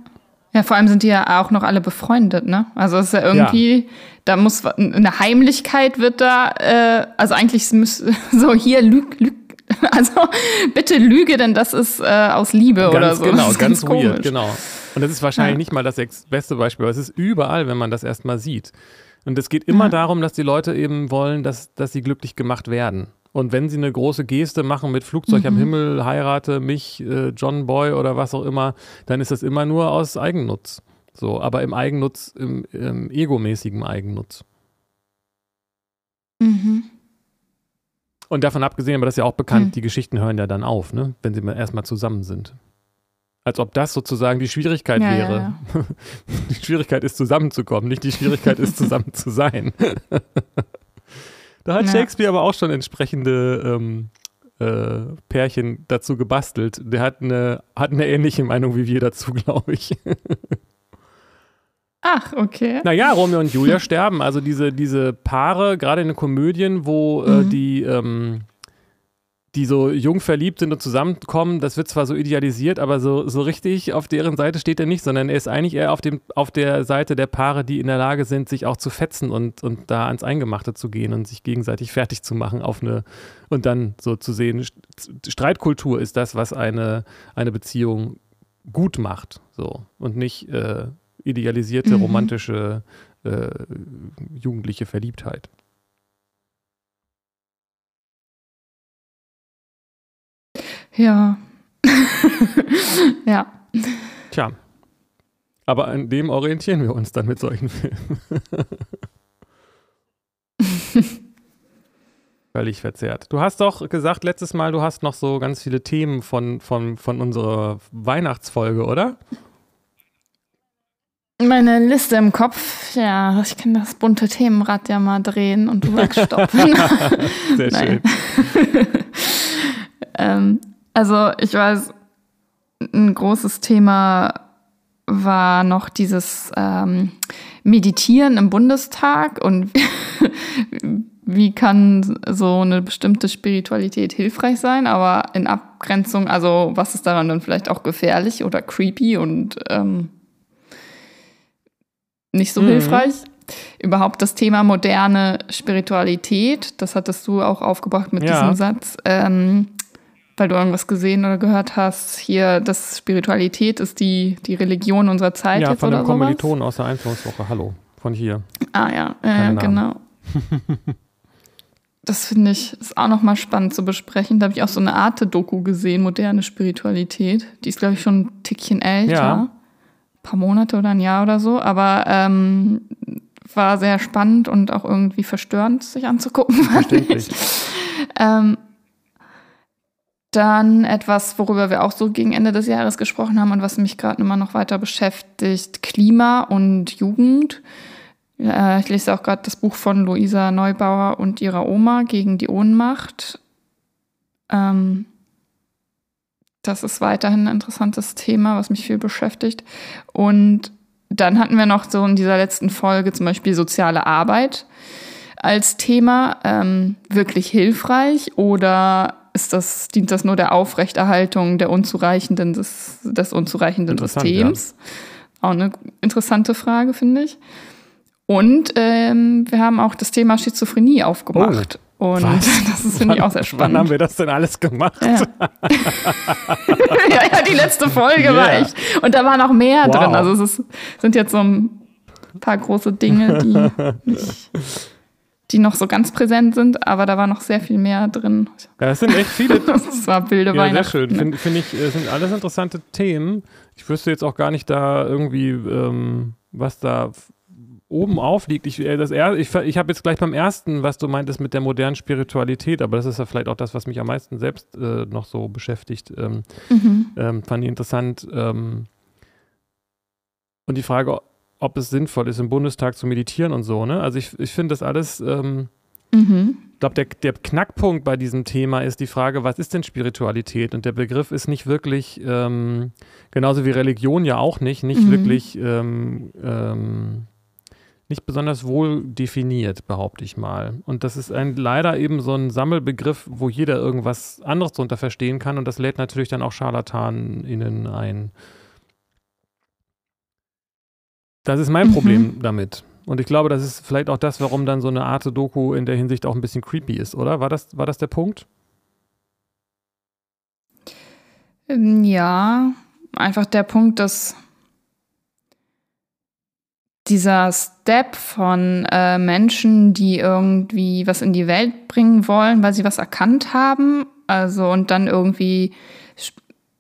ja. vor allem sind die ja auch noch alle befreundet, ne? Also es ist ja irgendwie, ja. da muss eine Heimlichkeit wird da, äh, also eigentlich müsste so hier lüg, lüg, also bitte lüge, denn das ist äh, aus Liebe
ganz
oder so.
Genau, ganz, ganz weird, genau. Und das ist wahrscheinlich ja. nicht mal das beste Beispiel, aber es ist überall, wenn man das erstmal sieht. Und es geht immer ja. darum, dass die Leute eben wollen, dass, dass sie glücklich gemacht werden. Und wenn sie eine große Geste machen mit Flugzeug mhm. am Himmel, heirate mich, äh, John Boy oder was auch immer, dann ist das immer nur aus Eigennutz. So, aber im Eigennutz, im, im egomäßigen Eigennutz. Mhm. Und davon abgesehen, aber das ist ja auch bekannt, mhm. die Geschichten hören ja dann auf, ne? wenn sie erstmal zusammen sind. Als ob das sozusagen die Schwierigkeit ja, wäre. Ja, ja. Die Schwierigkeit ist zusammenzukommen, nicht die Schwierigkeit ist zusammen zu sein. da hat Shakespeare aber auch schon entsprechende ähm, äh, Pärchen dazu gebastelt. Der hat eine, hat eine ähnliche Meinung wie wir dazu, glaube ich.
Ach, okay.
Naja, Romeo und Julia sterben. Also diese, diese Paare, gerade in den Komödien, wo äh, mhm. äh, die ähm, die so jung verliebt sind und zusammenkommen, das wird zwar so idealisiert, aber so, so richtig auf deren Seite steht er nicht, sondern er ist eigentlich eher auf, dem, auf der Seite der Paare, die in der Lage sind, sich auch zu fetzen und, und da ans Eingemachte zu gehen und sich gegenseitig fertig zu machen auf eine und dann so zu sehen, Streitkultur ist das, was eine, eine Beziehung gut macht, so und nicht äh, idealisierte, mhm. romantische, äh, jugendliche Verliebtheit.
Ja. ja.
Tja. Aber an dem orientieren wir uns dann mit solchen Filmen. Völlig verzerrt. Du hast doch gesagt letztes Mal, du hast noch so ganz viele Themen von, von, von unserer Weihnachtsfolge, oder?
Meine Liste im Kopf, ja, ich kann das bunte Themenrad ja mal drehen und du wegstoppen. Sehr schön. ähm, also ich weiß, ein großes Thema war noch dieses ähm, Meditieren im Bundestag und wie kann so eine bestimmte Spiritualität hilfreich sein, aber in Abgrenzung, also was ist daran dann vielleicht auch gefährlich oder creepy und ähm, nicht so mhm. hilfreich? Überhaupt das Thema moderne Spiritualität, das hattest du auch aufgebracht mit ja. diesem Satz. Ähm, weil du irgendwas gesehen oder gehört hast, hier, dass Spiritualität ist die, die Religion unserer Zeit
ja,
jetzt
von dem Kommilitonen aus der Einführungswoche. Hallo, von hier.
Ah ja, äh, genau. das finde ich ist auch nochmal spannend zu besprechen. Da habe ich auch so eine Arte-Doku gesehen, moderne Spiritualität. Die ist, glaube ich, schon ein Tickchen älter. Ja. Ein paar Monate oder ein Jahr oder so. Aber ähm, war sehr spannend und auch irgendwie verstörend, sich anzugucken. Verständlich. ähm, dann etwas, worüber wir auch so gegen Ende des Jahres gesprochen haben und was mich gerade immer noch weiter beschäftigt, Klima und Jugend. Äh, ich lese auch gerade das Buch von Luisa Neubauer und ihrer Oma gegen die Ohnmacht. Ähm, das ist weiterhin ein interessantes Thema, was mich viel beschäftigt. Und dann hatten wir noch so in dieser letzten Folge zum Beispiel soziale Arbeit als Thema. Ähm, wirklich hilfreich oder ist das, dient das nur der Aufrechterhaltung der unzureichenden, des, des unzureichenden Systems? Ja. Auch eine interessante Frage, finde ich. Und ähm, wir haben auch das Thema Schizophrenie aufgemacht. Oh, und was? das ist, finde ich, auch sehr spannend.
Wann haben wir das denn alles gemacht?
Ja, ja, ja, die letzte Folge yeah. war echt. Und da war noch mehr wow. drin. Also es ist, sind jetzt so ein paar große Dinge, die nicht die noch so ganz präsent sind, aber da war noch sehr viel mehr drin.
Ja, das sind echt viele.
das war wilde ja.
Sehr schön. Finde find ich, äh, sind alles interessante Themen. Ich wüsste jetzt auch gar nicht da irgendwie, ähm, was da oben aufliegt. Ich, äh, ich, ich habe jetzt gleich beim ersten, was du meintest mit der modernen Spiritualität, aber das ist ja vielleicht auch das, was mich am meisten selbst äh, noch so beschäftigt. Ähm, mhm. ähm, fand ich interessant. Ähm, und die Frage, ob es sinnvoll ist, im Bundestag zu meditieren und so. Ne? Also ich, ich finde das alles, ähm, mhm. ich glaube, der, der Knackpunkt bei diesem Thema ist die Frage, was ist denn Spiritualität? Und der Begriff ist nicht wirklich, ähm, genauso wie Religion ja auch nicht, nicht mhm. wirklich, ähm, ähm, nicht besonders wohl definiert, behaupte ich mal. Und das ist ein, leider eben so ein Sammelbegriff, wo jeder irgendwas anderes darunter verstehen kann und das lädt natürlich dann auch ScharlatanInnen ein. Das ist mein mhm. Problem damit. Und ich glaube, das ist vielleicht auch das, warum dann so eine Art Doku in der Hinsicht auch ein bisschen creepy ist, oder? War das, war das der Punkt?
Ähm, ja, einfach der Punkt, dass dieser Step von äh, Menschen, die irgendwie was in die Welt bringen wollen, weil sie was erkannt haben, also und dann irgendwie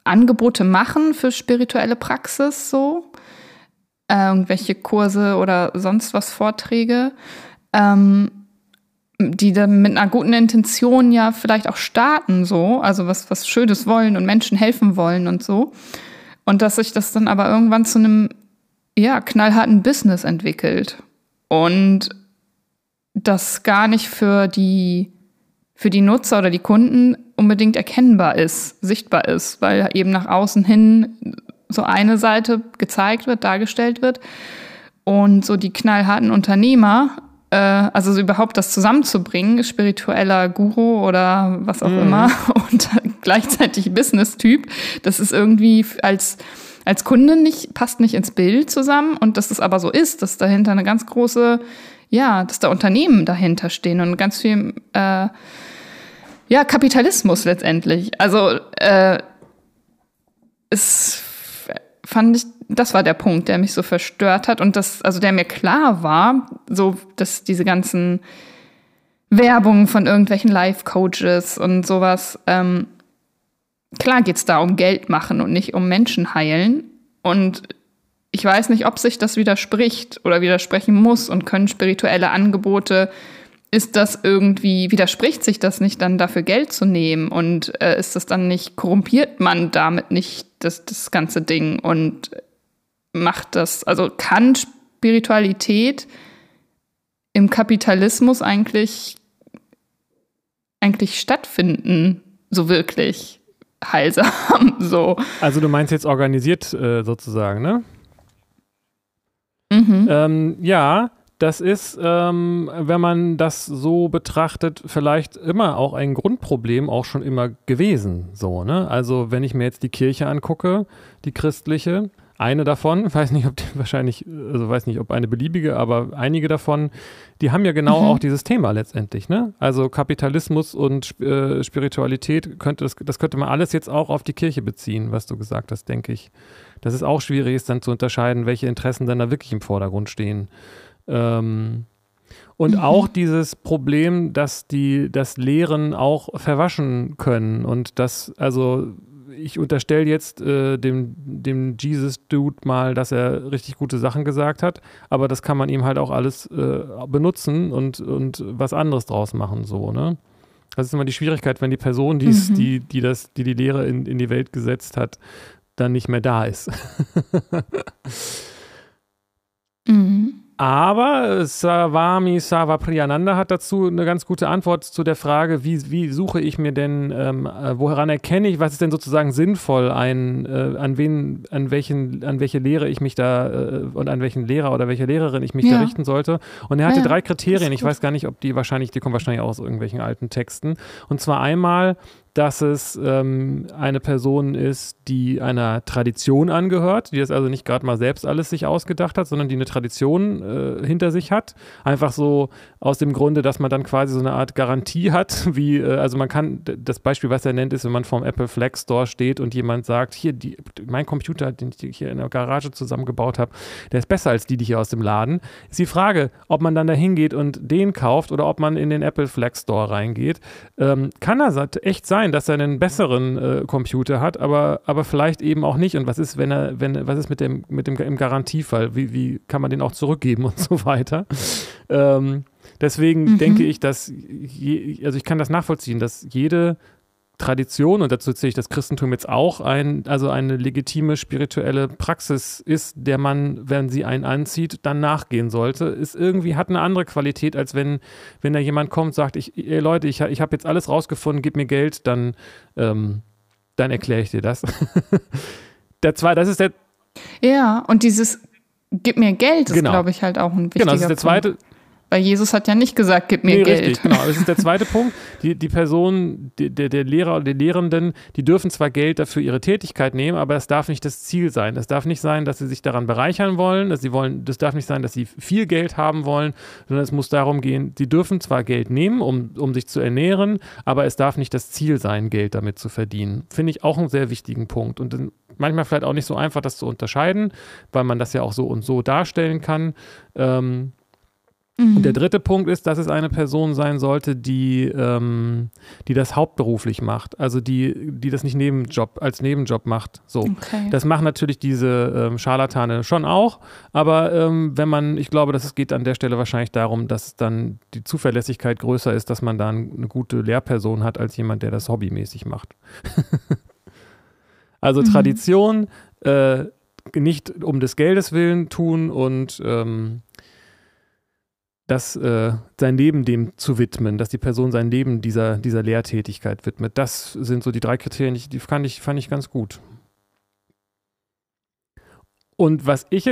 Angebote machen für spirituelle Praxis so äh, irgendwelche Kurse oder sonst was Vorträge, ähm, die dann mit einer guten Intention ja vielleicht auch starten, so, also was, was Schönes wollen und Menschen helfen wollen und so. Und dass sich das dann aber irgendwann zu einem, ja, knallharten Business entwickelt. Und das gar nicht für die, für die Nutzer oder die Kunden unbedingt erkennbar ist, sichtbar ist, weil eben nach außen hin so eine Seite gezeigt wird, dargestellt wird. Und so die knallharten Unternehmer äh, also so überhaupt das zusammenzubringen, spiritueller Guru oder was auch mhm. immer und gleichzeitig Business-Typ, das ist irgendwie als als Kunde nicht, passt nicht ins Bild zusammen und dass das aber so ist, dass dahinter eine ganz große, ja, dass da Unternehmen dahinter stehen und ganz viel, äh, ja, Kapitalismus letztendlich. Also äh, es fand ich, das war der Punkt, der mich so verstört hat und das, also der mir klar war, so, dass diese ganzen Werbungen von irgendwelchen Life-Coaches und sowas, ähm, klar geht es da um Geld machen und nicht um Menschen heilen. Und ich weiß nicht, ob sich das widerspricht oder widersprechen muss und können spirituelle Angebote, ist das irgendwie, widerspricht sich das nicht dann dafür Geld zu nehmen und äh, ist das dann nicht, korrumpiert man damit nicht das, das ganze Ding und macht das, also kann Spiritualität im Kapitalismus eigentlich, eigentlich stattfinden, so wirklich? heilsam. So.
Also du meinst jetzt organisiert äh, sozusagen, ne? Mhm. Ähm, ja, das ist, ähm, wenn man das so betrachtet, vielleicht immer auch ein Grundproblem auch schon immer gewesen. So, ne? Also wenn ich mir jetzt die Kirche angucke, die christliche, eine davon, weiß nicht, ob die wahrscheinlich, also weiß nicht, ob eine beliebige, aber einige davon, die haben ja genau mhm. auch dieses Thema letztendlich, ne? Also Kapitalismus und äh, Spiritualität könnte das, das könnte man alles jetzt auch auf die Kirche beziehen, was du gesagt hast, denke ich. Dass es auch schwierig ist, dann zu unterscheiden, welche Interessen dann da wirklich im Vordergrund stehen. Ähm, und mhm. auch dieses Problem, dass die das Lehren auch verwaschen können und dass, also ich unterstelle jetzt äh, dem, dem Jesus-Dude mal, dass er richtig gute Sachen gesagt hat, aber das kann man ihm halt auch alles äh, benutzen und, und was anderes draus machen, so, ne? Das ist immer die Schwierigkeit, wenn die Person, mhm. die, die, das, die die Lehre in, in die Welt gesetzt hat, dann nicht mehr da ist. mhm. Aber Savami Savapriyananda hat dazu eine ganz gute Antwort zu der Frage, wie, wie suche ich mir denn, ähm, äh, woran erkenne ich, was ist denn sozusagen sinnvoll, ein, äh, an wen, an welchen, an welche Lehre ich mich da äh, und an welchen Lehrer oder welche Lehrerin ich mich ja. da richten sollte. Und er hatte ja, drei Kriterien. Ich weiß gar nicht, ob die wahrscheinlich, die kommen wahrscheinlich aus irgendwelchen alten Texten. Und zwar einmal dass es ähm, eine Person ist, die einer Tradition angehört, die das also nicht gerade mal selbst alles sich ausgedacht hat, sondern die eine Tradition äh, hinter sich hat. Einfach so aus dem Grunde, dass man dann quasi so eine Art Garantie hat, wie, äh, also man kann, das Beispiel, was er nennt, ist, wenn man vorm Apple Flex Store steht und jemand sagt, hier, die, mein Computer, den ich hier in der Garage zusammengebaut habe, der ist besser als die, die hier aus dem Laden. Ist die Frage, ob man dann da hingeht und den kauft oder ob man in den Apple Flex Store reingeht. Ähm, kann das echt sein, sein, dass er einen besseren äh, Computer hat, aber, aber vielleicht eben auch nicht. Und was ist, wenn er, wenn, was ist mit dem, mit dem im Garantiefall? Wie, wie kann man den auch zurückgeben und so weiter? Ähm, deswegen mhm. denke ich, dass je, also ich kann das nachvollziehen, dass jede Tradition, und dazu zähle ich das Christentum jetzt auch, ein, also eine legitime spirituelle Praxis ist, der man, wenn sie einen anzieht, dann nachgehen sollte, ist irgendwie, hat eine andere Qualität, als wenn, wenn da jemand kommt und sagt, ich, ey Leute, ich, ich habe jetzt alles rausgefunden, gib mir Geld, dann, ähm, dann erkläre ich dir das. der zwei, das ist der.
Ja, und dieses Gib mir Geld ist, genau. glaube ich, halt auch ein wichtiger
Genau, das ist der zweite,
Punkt. Weil Jesus hat ja nicht gesagt, gib mir nee, Geld. Richtig,
genau. Das ist der zweite Punkt. Die, die Person, die, der, der Lehrer oder die Lehrenden, die dürfen zwar Geld dafür ihre Tätigkeit nehmen, aber es darf nicht das Ziel sein. Es darf nicht sein, dass sie sich daran bereichern wollen. Dass sie wollen das darf nicht sein, dass sie viel Geld haben wollen, sondern es muss darum gehen, sie dürfen zwar Geld nehmen, um, um sich zu ernähren, aber es darf nicht das Ziel sein, Geld damit zu verdienen. Finde ich auch einen sehr wichtigen Punkt. Und manchmal vielleicht auch nicht so einfach, das zu unterscheiden, weil man das ja auch so und so darstellen kann. Ähm, Mhm. Und der dritte Punkt ist, dass es eine Person sein sollte, die, ähm, die das hauptberuflich macht, also die, die das nicht Nebenjob, als Nebenjob macht. So. Okay. Das machen natürlich diese ähm, Scharlatane schon auch, aber ähm, wenn man, ich glaube, dass es geht an der Stelle wahrscheinlich darum, dass dann die Zuverlässigkeit größer ist, dass man dann eine gute Lehrperson hat, als jemand, der das hobbymäßig macht. also mhm. Tradition, äh, nicht um des Geldes willen tun und ähm, das, äh, sein Leben dem zu widmen, dass die Person sein Leben dieser, dieser Lehrtätigkeit widmet. Das sind so die drei Kriterien, die, fand, ich, fand ich ganz gut. Und was ich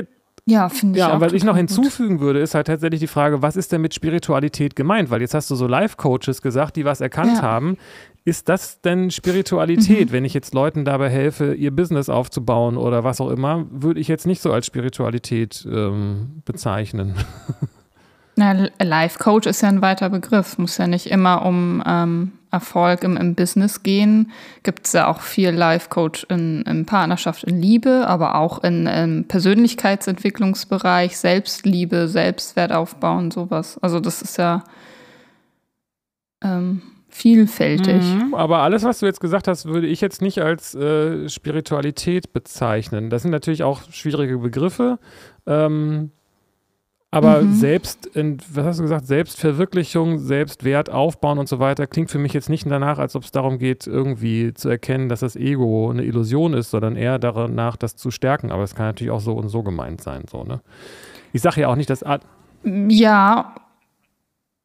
Ja, finde ich
Ja, und was ich noch
total gut.
hinzufügen würde, ist halt tatsächlich die Frage, was ist denn mit Spiritualität gemeint? Weil jetzt hast du so Life-Coaches gesagt, die was erkannt
Ja.
haben. Ist das denn Spiritualität? Wenn ich jetzt Leuten dabei helfe, ihr Business aufzubauen oder was auch immer, würde ich jetzt nicht so als Spiritualität ähm, bezeichnen.
Na, Life Coach ist ja ein weiter Begriff. Muss ja nicht immer um ähm, Erfolg im, im Business gehen. Gibt es ja auch viel Life Coach in, in Partnerschaft, in Liebe, aber auch in, im Persönlichkeitsentwicklungsbereich, Selbstliebe, Selbstwert aufbauen, sowas. Also das ist ja ähm, vielfältig.
Mhm, Aber alles, was du jetzt gesagt hast, würde ich jetzt nicht als äh, Spiritualität bezeichnen. Das sind natürlich auch schwierige Begriffe. Ähm, aber
Mhm.
selbst, in, was hast du gesagt, Selbstverwirklichung, Selbstwert aufbauen und so weiter, klingt für mich jetzt nicht danach, als ob es darum geht, irgendwie zu erkennen, dass das Ego eine Illusion ist, sondern eher danach, das zu stärken. Aber es kann natürlich auch so und so gemeint sein. So, ne? Ich sage ja auch nicht, dass Art
Ja,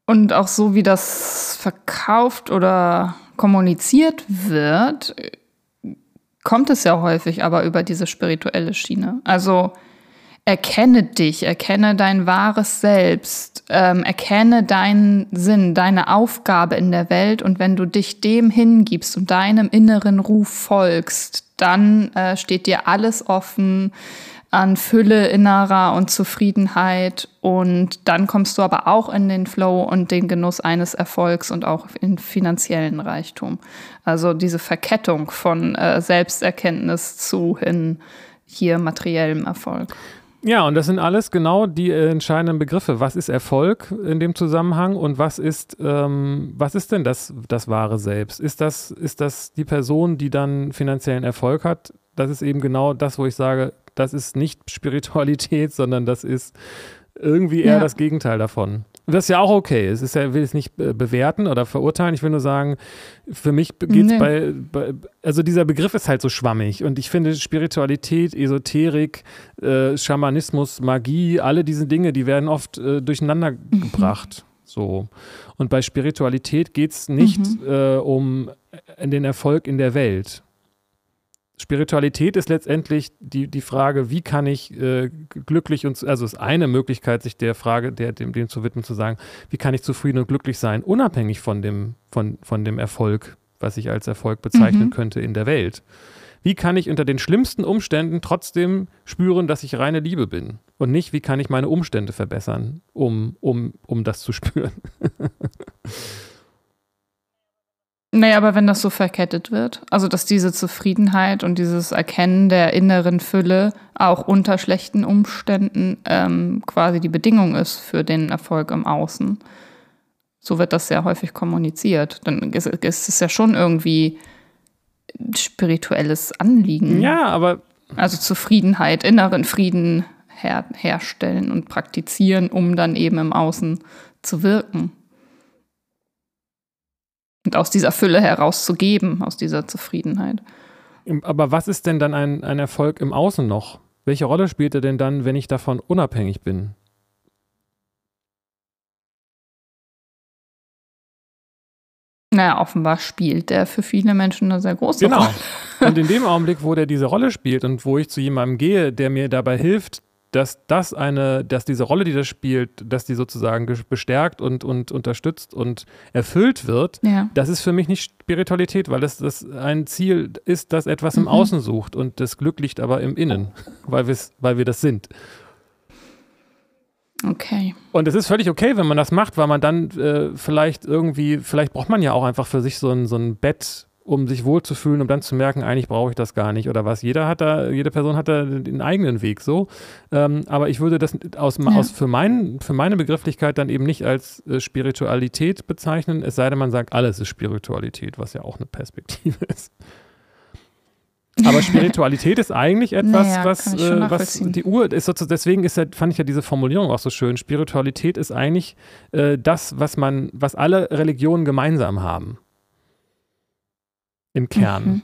und auch so, wie das verkauft oder kommuniziert wird, kommt es ja häufig aber über diese spirituelle Schiene. Also erkenne dich, erkenne dein wahres Selbst, ähm, erkenne deinen Sinn, deine Aufgabe in der Welt und wenn du dich dem hingibst und deinem inneren Ruf folgst, dann äh, steht dir alles offen an Fülle innerer und Zufriedenheit und dann kommst du aber auch in den Flow und den Genuss eines Erfolgs und auch in finanziellen Reichtum. Also diese Verkettung von äh, Selbsterkenntnis zu hin hier materiellem Erfolg.
Ja, und das sind alles genau die äh, entscheidenden Begriffe. Was ist Erfolg in dem Zusammenhang und was ist, ähm, was ist denn das, das wahre Selbst? Ist das, ist das die Person, die dann finanziellen Erfolg hat? Das ist eben genau das, wo ich sage, das ist nicht Spiritualität, sondern das ist irgendwie eher
Ja.
das Gegenteil davon. Das ist ja auch okay. Es ist ja, ich will es nicht äh, bewerten oder verurteilen. Ich will nur sagen, für mich geht es
Nee.
bei, bei, also dieser Begriff ist halt so schwammig und ich finde Spiritualität, Esoterik, äh, Schamanismus, Magie, alle diese Dinge, die werden oft äh, durcheinander gebracht. So. Und bei Spiritualität geht es nicht äh, um äh, den Erfolg in der Welt. Spiritualität ist letztendlich die, die Frage, wie kann ich äh, glücklich und, also ist eine Möglichkeit, sich der Frage, der, dem, dem zu widmen, zu sagen, wie kann ich zufrieden und glücklich sein, unabhängig von dem, von, von dem Erfolg, was ich als Erfolg bezeichnen
Mhm.
könnte in der Welt. Wie kann ich unter den schlimmsten Umständen trotzdem spüren, dass ich reine Liebe bin? Und nicht, wie kann ich meine Umstände verbessern, um, um, um das zu spüren?
Naja, aber wenn das so verkettet wird, also dass diese Zufriedenheit und dieses Erkennen der inneren Fülle auch unter schlechten Umständen ähm, quasi die Bedingung ist für den Erfolg im Außen, so wird das sehr häufig kommuniziert. Dann ist, ist es ja schon irgendwie spirituelles Anliegen.
Ja, aber
Also Zufriedenheit, inneren Frieden her herstellen und praktizieren, um dann eben im Außen zu wirken. Und aus dieser Fülle herauszugeben, aus dieser Zufriedenheit.
Aber was ist denn dann ein, ein Erfolg im Außen noch? Welche Rolle spielt er denn dann, wenn ich davon unabhängig bin?
Naja, offenbar spielt der für viele Menschen eine sehr große
Genau.
Rolle.
Und in dem Augenblick, wo der diese Rolle spielt und wo ich zu jemandem gehe, der mir dabei hilft, dass das eine, dass diese Rolle, die das spielt, dass die sozusagen bestärkt und, und unterstützt und erfüllt wird,
Ja.
das ist für mich nicht Spiritualität, weil das, das ein Ziel ist, das etwas im
Mhm.
Außen sucht und das Glück liegt aber im Innen, weil, weil wir das sind.
Okay.
Und es ist völlig okay, wenn man das macht, weil man dann äh, vielleicht irgendwie, vielleicht braucht man ja auch einfach für sich so ein, so ein Bett, um sich wohlzufühlen, um dann zu merken, eigentlich brauche ich das gar nicht oder was. Jeder hat da, jede Person hat da den eigenen Weg so. Ähm, aber ich würde das aus,
Ja.
aus für, mein, für meine Begrifflichkeit dann eben nicht als äh, Spiritualität bezeichnen, es sei denn, man sagt, alles ist Spiritualität, was ja auch eine Perspektive ist. Aber Spiritualität ist eigentlich etwas,
Naja,
was, äh, was die Uhr ist. Sozusagen, deswegen ist ja, fand ich ja diese Formulierung auch so schön. Spiritualität ist eigentlich äh, das, was man, was alle Religionen gemeinsam haben. Im Kern.
Mhm.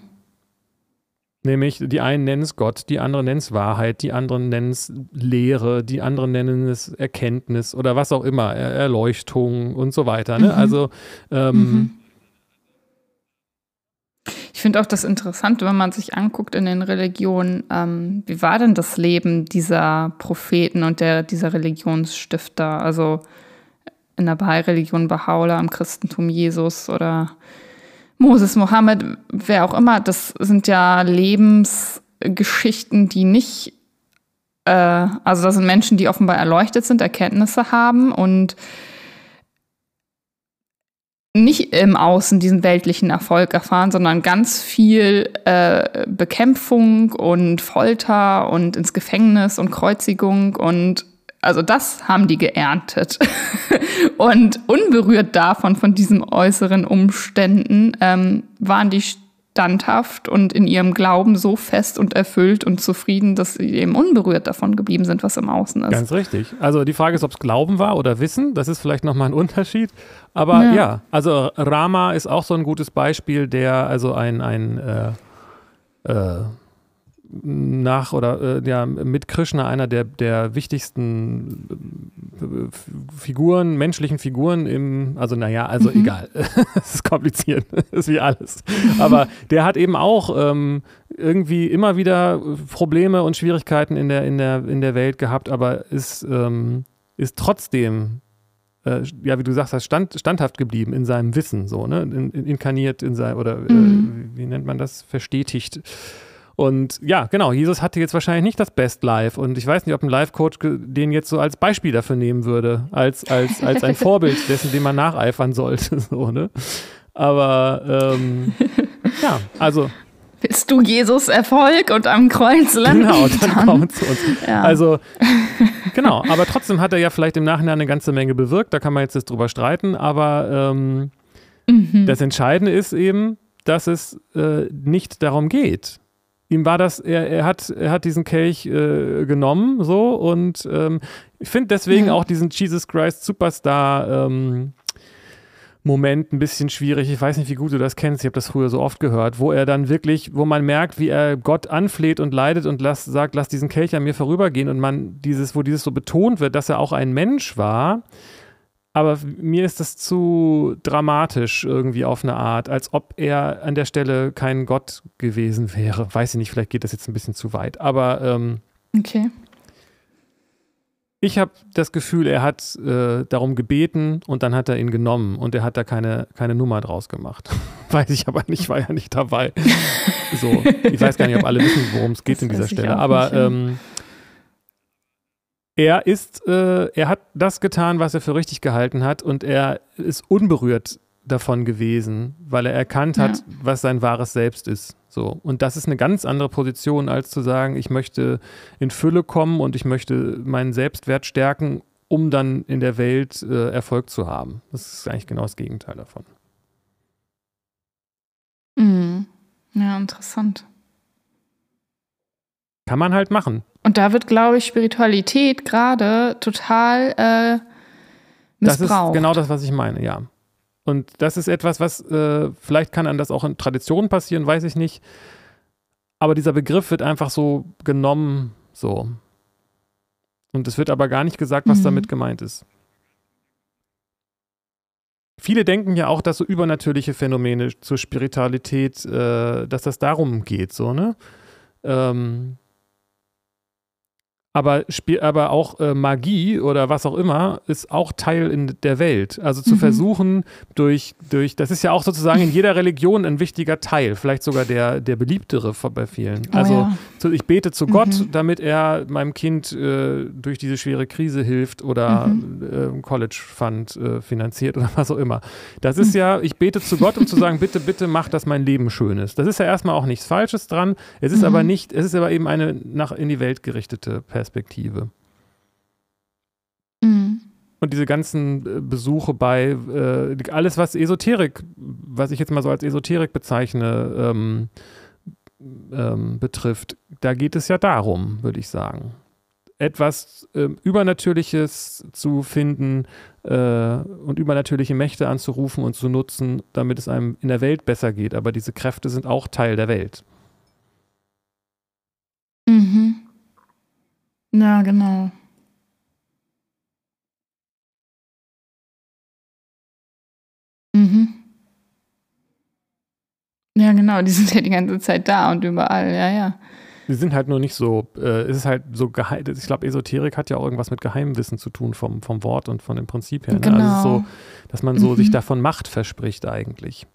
Nämlich, die einen nennen es Gott, die anderen nennen es Wahrheit, die anderen nennen es Lehre, die anderen nennen es Erkenntnis oder was auch immer, Er Erleuchtung und so weiter. Ne?
Mhm.
Also, ähm,
Mhm. Ich finde auch das Interessante, wenn man sich anguckt in den Religionen, ähm, wie war denn das Leben dieser Propheten und der, dieser Religionsstifter? Also in der Bahai-Religion Baha'u'llah, im Christentum Jesus oder Moses, Mohammed, wer auch immer. Das sind ja Lebensgeschichten, die nicht, äh, also das sind Menschen, die offenbar erleuchtet sind, Erkenntnisse haben und nicht im Außen diesen weltlichen Erfolg erfahren, sondern ganz viel äh, Bekämpfung und Folter und ins Gefängnis und Kreuzigung und also das haben die geerntet. und unberührt davon, von diesen äußeren Umständen, ähm, waren die standhaft und in ihrem Glauben so fest und erfüllt und zufrieden, dass sie eben unberührt davon geblieben sind, was im Außen ist.
Ganz richtig. Also die Frage ist, ob es Glauben war oder Wissen. Das ist vielleicht nochmal ein Unterschied. Aber ja. ja. also Rama ist auch so ein gutes Beispiel, der also ein, ein äh, äh, nach oder äh, ja, mit Krishna einer der, der wichtigsten äh, Figuren, menschlichen Figuren im, also naja, also mhm. egal. Es ist kompliziert, ist wie alles. Aber der hat eben auch ähm, irgendwie immer wieder Probleme und Schwierigkeiten in der, in der, in der Welt gehabt, aber ist, ähm, ist trotzdem äh, ja, wie du sagst, stand, standhaft geblieben in seinem Wissen, so, ne? In, in, inkarniert in sein, oder äh, mhm. äh, wie nennt man das? Verstetigt und ja, genau, Jesus hatte jetzt wahrscheinlich nicht das Best Life und ich weiß nicht, ob ein Life-Coach den jetzt so als Beispiel dafür nehmen würde, als, als, als ein Vorbild dessen, dem man nacheifern sollte. So, ne? Aber ähm, ja, also
bist du Jesus Erfolg und am Kreuz landen.
Genau, dann, dann. kommt zu uns. Ja. Also, genau, aber trotzdem hat er ja vielleicht im Nachhinein eine ganze Menge bewirkt, da kann man jetzt, jetzt drüber streiten, aber ähm, mhm. das Entscheidende ist eben, dass es äh, nicht darum geht, ihm war das, er, er, hat, er hat diesen Kelch äh, genommen, so und ähm, ich finde deswegen ja. auch diesen Jesus Christ Superstar ähm, Moment ein bisschen schwierig. Ich weiß nicht, wie gut du das kennst. Ich habe das früher so oft gehört, wo er dann wirklich, wo man merkt, wie er Gott anfleht und leidet und lass, sagt, lass diesen Kelch an mir vorübergehen und man dieses, wo dieses so betont wird, dass er auch ein Mensch war aber mir ist das zu dramatisch irgendwie auf eine Art, als ob er an der Stelle kein Gott gewesen wäre. Weiß ich nicht, vielleicht geht das jetzt ein bisschen zu weit. Aber ähm,
okay.
Ich habe das Gefühl, er hat äh, darum gebeten und dann hat er ihn genommen und er hat da keine, keine Nummer draus gemacht. weiß ich aber nicht, war ja nicht dabei. so, ich weiß gar nicht, ob alle wissen, worum es geht das in dieser Stelle. Aber ähm, er ist, äh, er hat das getan, was er für richtig gehalten hat und er ist unberührt davon gewesen, weil er erkannt hat, ja. was sein wahres Selbst ist. So. Und das ist eine ganz andere Position, als zu sagen, ich möchte in Fülle kommen und ich möchte meinen Selbstwert stärken, um dann in der Welt äh, Erfolg zu haben. Das ist eigentlich genau das Gegenteil davon.
Mhm. Ja, interessant.
Kann man halt machen.
Und da wird, glaube ich, Spiritualität gerade total äh, missbraucht.
Das ist genau das, was ich meine, ja. Und das ist etwas, was äh, vielleicht kann an das auch in Traditionen passieren, weiß ich nicht. Aber dieser Begriff wird einfach so genommen, so. Und es wird aber gar nicht gesagt, was mhm. damit gemeint ist. Viele denken ja auch, dass so übernatürliche Phänomene zur Spiritualität, äh, dass das darum geht, so, ne? Ähm, aber, aber auch äh, Magie oder was auch immer ist auch Teil in der Welt. Also zu mhm. versuchen, durch, durch, das ist ja auch sozusagen in jeder Religion ein wichtiger Teil, vielleicht sogar der, der beliebtere bei vielen. Oh, also ja. zu, ich bete zu mhm. Gott, damit er meinem Kind äh, durch diese schwere Krise hilft oder mhm. äh, College Fund äh, finanziert oder was auch immer. Das ist ja, ich bete zu Gott, um zu sagen, bitte, bitte mach, dass mein Leben schön ist. Das ist ja erstmal auch nichts Falsches dran. Es ist aber mhm. nicht, es ist aber eben eine nach in die Welt gerichtete Perspektive. Perspektive. Mhm. Und diese ganzen äh, Besuche bei, äh, alles was Esoterik, was ich jetzt mal so als Esoterik bezeichne, ähm, ähm, betrifft, da geht es ja darum, würde ich sagen. Etwas äh, Übernatürliches zu finden äh, und übernatürliche Mächte anzurufen und zu nutzen, damit es einem in der Welt besser geht. Aber diese Kräfte sind auch Teil der Welt.
Mhm. Ja, genau. Mhm. Ja, genau, die sind ja die ganze Zeit da und überall, ja, ja.
Die sind halt nur nicht so, äh, es ist halt so geheim, ich glaube, Esoterik hat ja auch irgendwas mit Geheimwissen zu tun vom, vom Wort und von dem Prinzip her. Ne?
Genau.
Also so, dass man so
Mhm.
sich davon Macht verspricht eigentlich.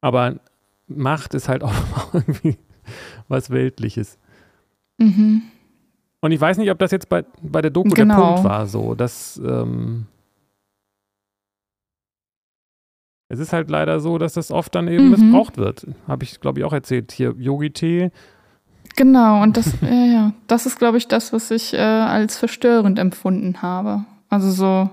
Aber Macht ist halt auch irgendwie was Weltliches.
Mhm.
Und ich weiß nicht, ob das jetzt bei, bei der Doku der
Genau.
Punkt war, so, dass ähm, es ist halt leider so, dass das oft dann eben
Mhm.
missbraucht wird. Habe ich, glaube ich, auch erzählt. Hier Yogi-Tee.
Genau, und das, ja, ja, das ist, glaube ich, das, was ich äh, als verstörend empfunden habe. Also so,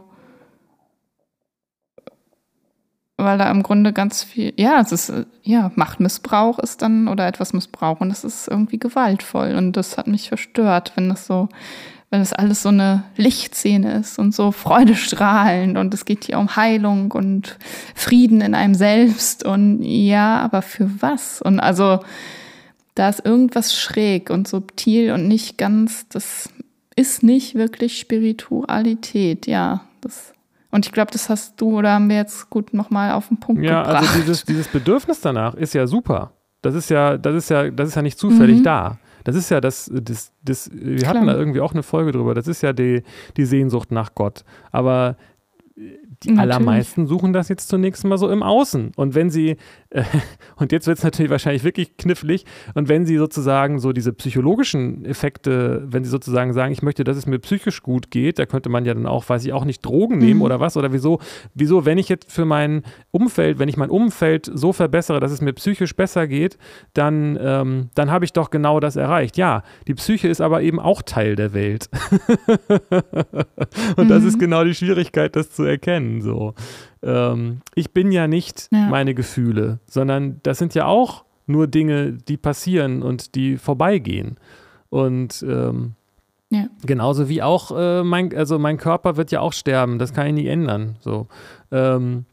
weil da im Grunde ganz viel, ja, es ist, äh, ja, Machtmissbrauch ist dann, oder etwas Missbrauch und das ist irgendwie gewaltvoll und das hat mich verstört, wenn das so, wenn das alles so eine Lichtszene ist und so freudestrahlend und es geht hier um Heilung und Frieden in einem selbst und ja, aber für was? Und also, da ist irgendwas schräg und subtil und nicht ganz, das ist nicht wirklich Spiritualität, ja. Das, und ich glaube, das hast du oder haben wir jetzt gut nochmal auf den Punkt
Ja,
gebracht.
also dieses, dieses Bedürfnis danach ist ja super. Das ist ja, das ist ja, das ist ja nicht zufällig
Mhm.
da. Das ist ja das, das, das wir
Klar.
hatten da irgendwie auch eine Folge drüber. Das ist ja die, die Sehnsucht nach Gott. Aber die
Natürlich.
allermeisten suchen das jetzt zunächst mal so im Außen. Und wenn sie, äh, und jetzt wird es natürlich wahrscheinlich wirklich knifflig, und wenn sie sozusagen so diese psychologischen Effekte, wenn sie sozusagen sagen, ich möchte, dass es mir psychisch gut geht, da könnte man ja dann auch, weiß ich auch nicht, Drogen nehmen
Mhm.
oder was, oder wieso, wieso, wenn ich jetzt für mein Umfeld, wenn ich mein Umfeld so verbessere, dass es mir psychisch besser geht, dann, ähm, dann habe ich doch genau das erreicht. Ja, die Psyche ist aber eben auch Teil der Welt. Und das
Mhm.
ist genau die Schwierigkeit, das zu erkennen. So. Ähm, ich bin ja nicht
Ja.
meine Gefühle, sondern das sind ja auch nur Dinge, die passieren und die vorbeigehen. Und ähm,
Ja.
genauso wie auch äh, mein, also mein Körper wird ja auch sterben, das kann ich nie ändern. So. Ähm,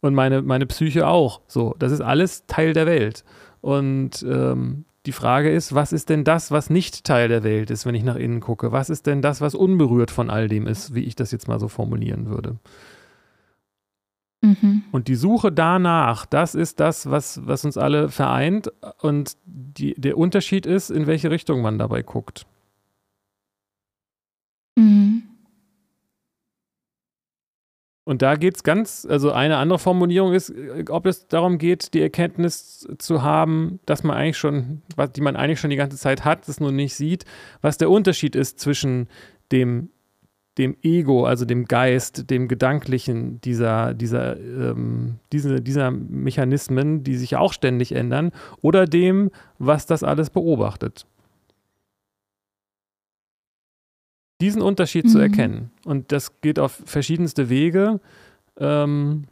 und meine, meine Psyche auch. So, das ist alles Teil der Welt. Und ähm, die Frage ist, was ist denn das, was nicht Teil der Welt ist, wenn ich nach innen gucke? Was ist denn das, was unberührt von all dem ist, wie ich das jetzt mal so formulieren würde?
Mhm.
Und die Suche danach, das ist das, was, was uns alle vereint. Und die, der Unterschied ist, in welche Richtung man dabei guckt.
Mhm.
Und da geht es ganz, also eine andere Formulierung ist, äh, ob es darum geht, die Erkenntnis zu haben, dass man eigentlich schon, die man eigentlich schon die ganze Zeit hat, das nur nicht sieht, was der Unterschied ist zwischen dem, dem Ego, also dem Geist, dem Gedanklichen dieser, dieser, ähm, diese, dieser Mechanismen, die sich auch ständig ändern, oder dem, was das alles beobachtet. Diesen Unterschied zu
Mhm.
erkennen. Und das geht auf verschiedenste Wege. Ähm,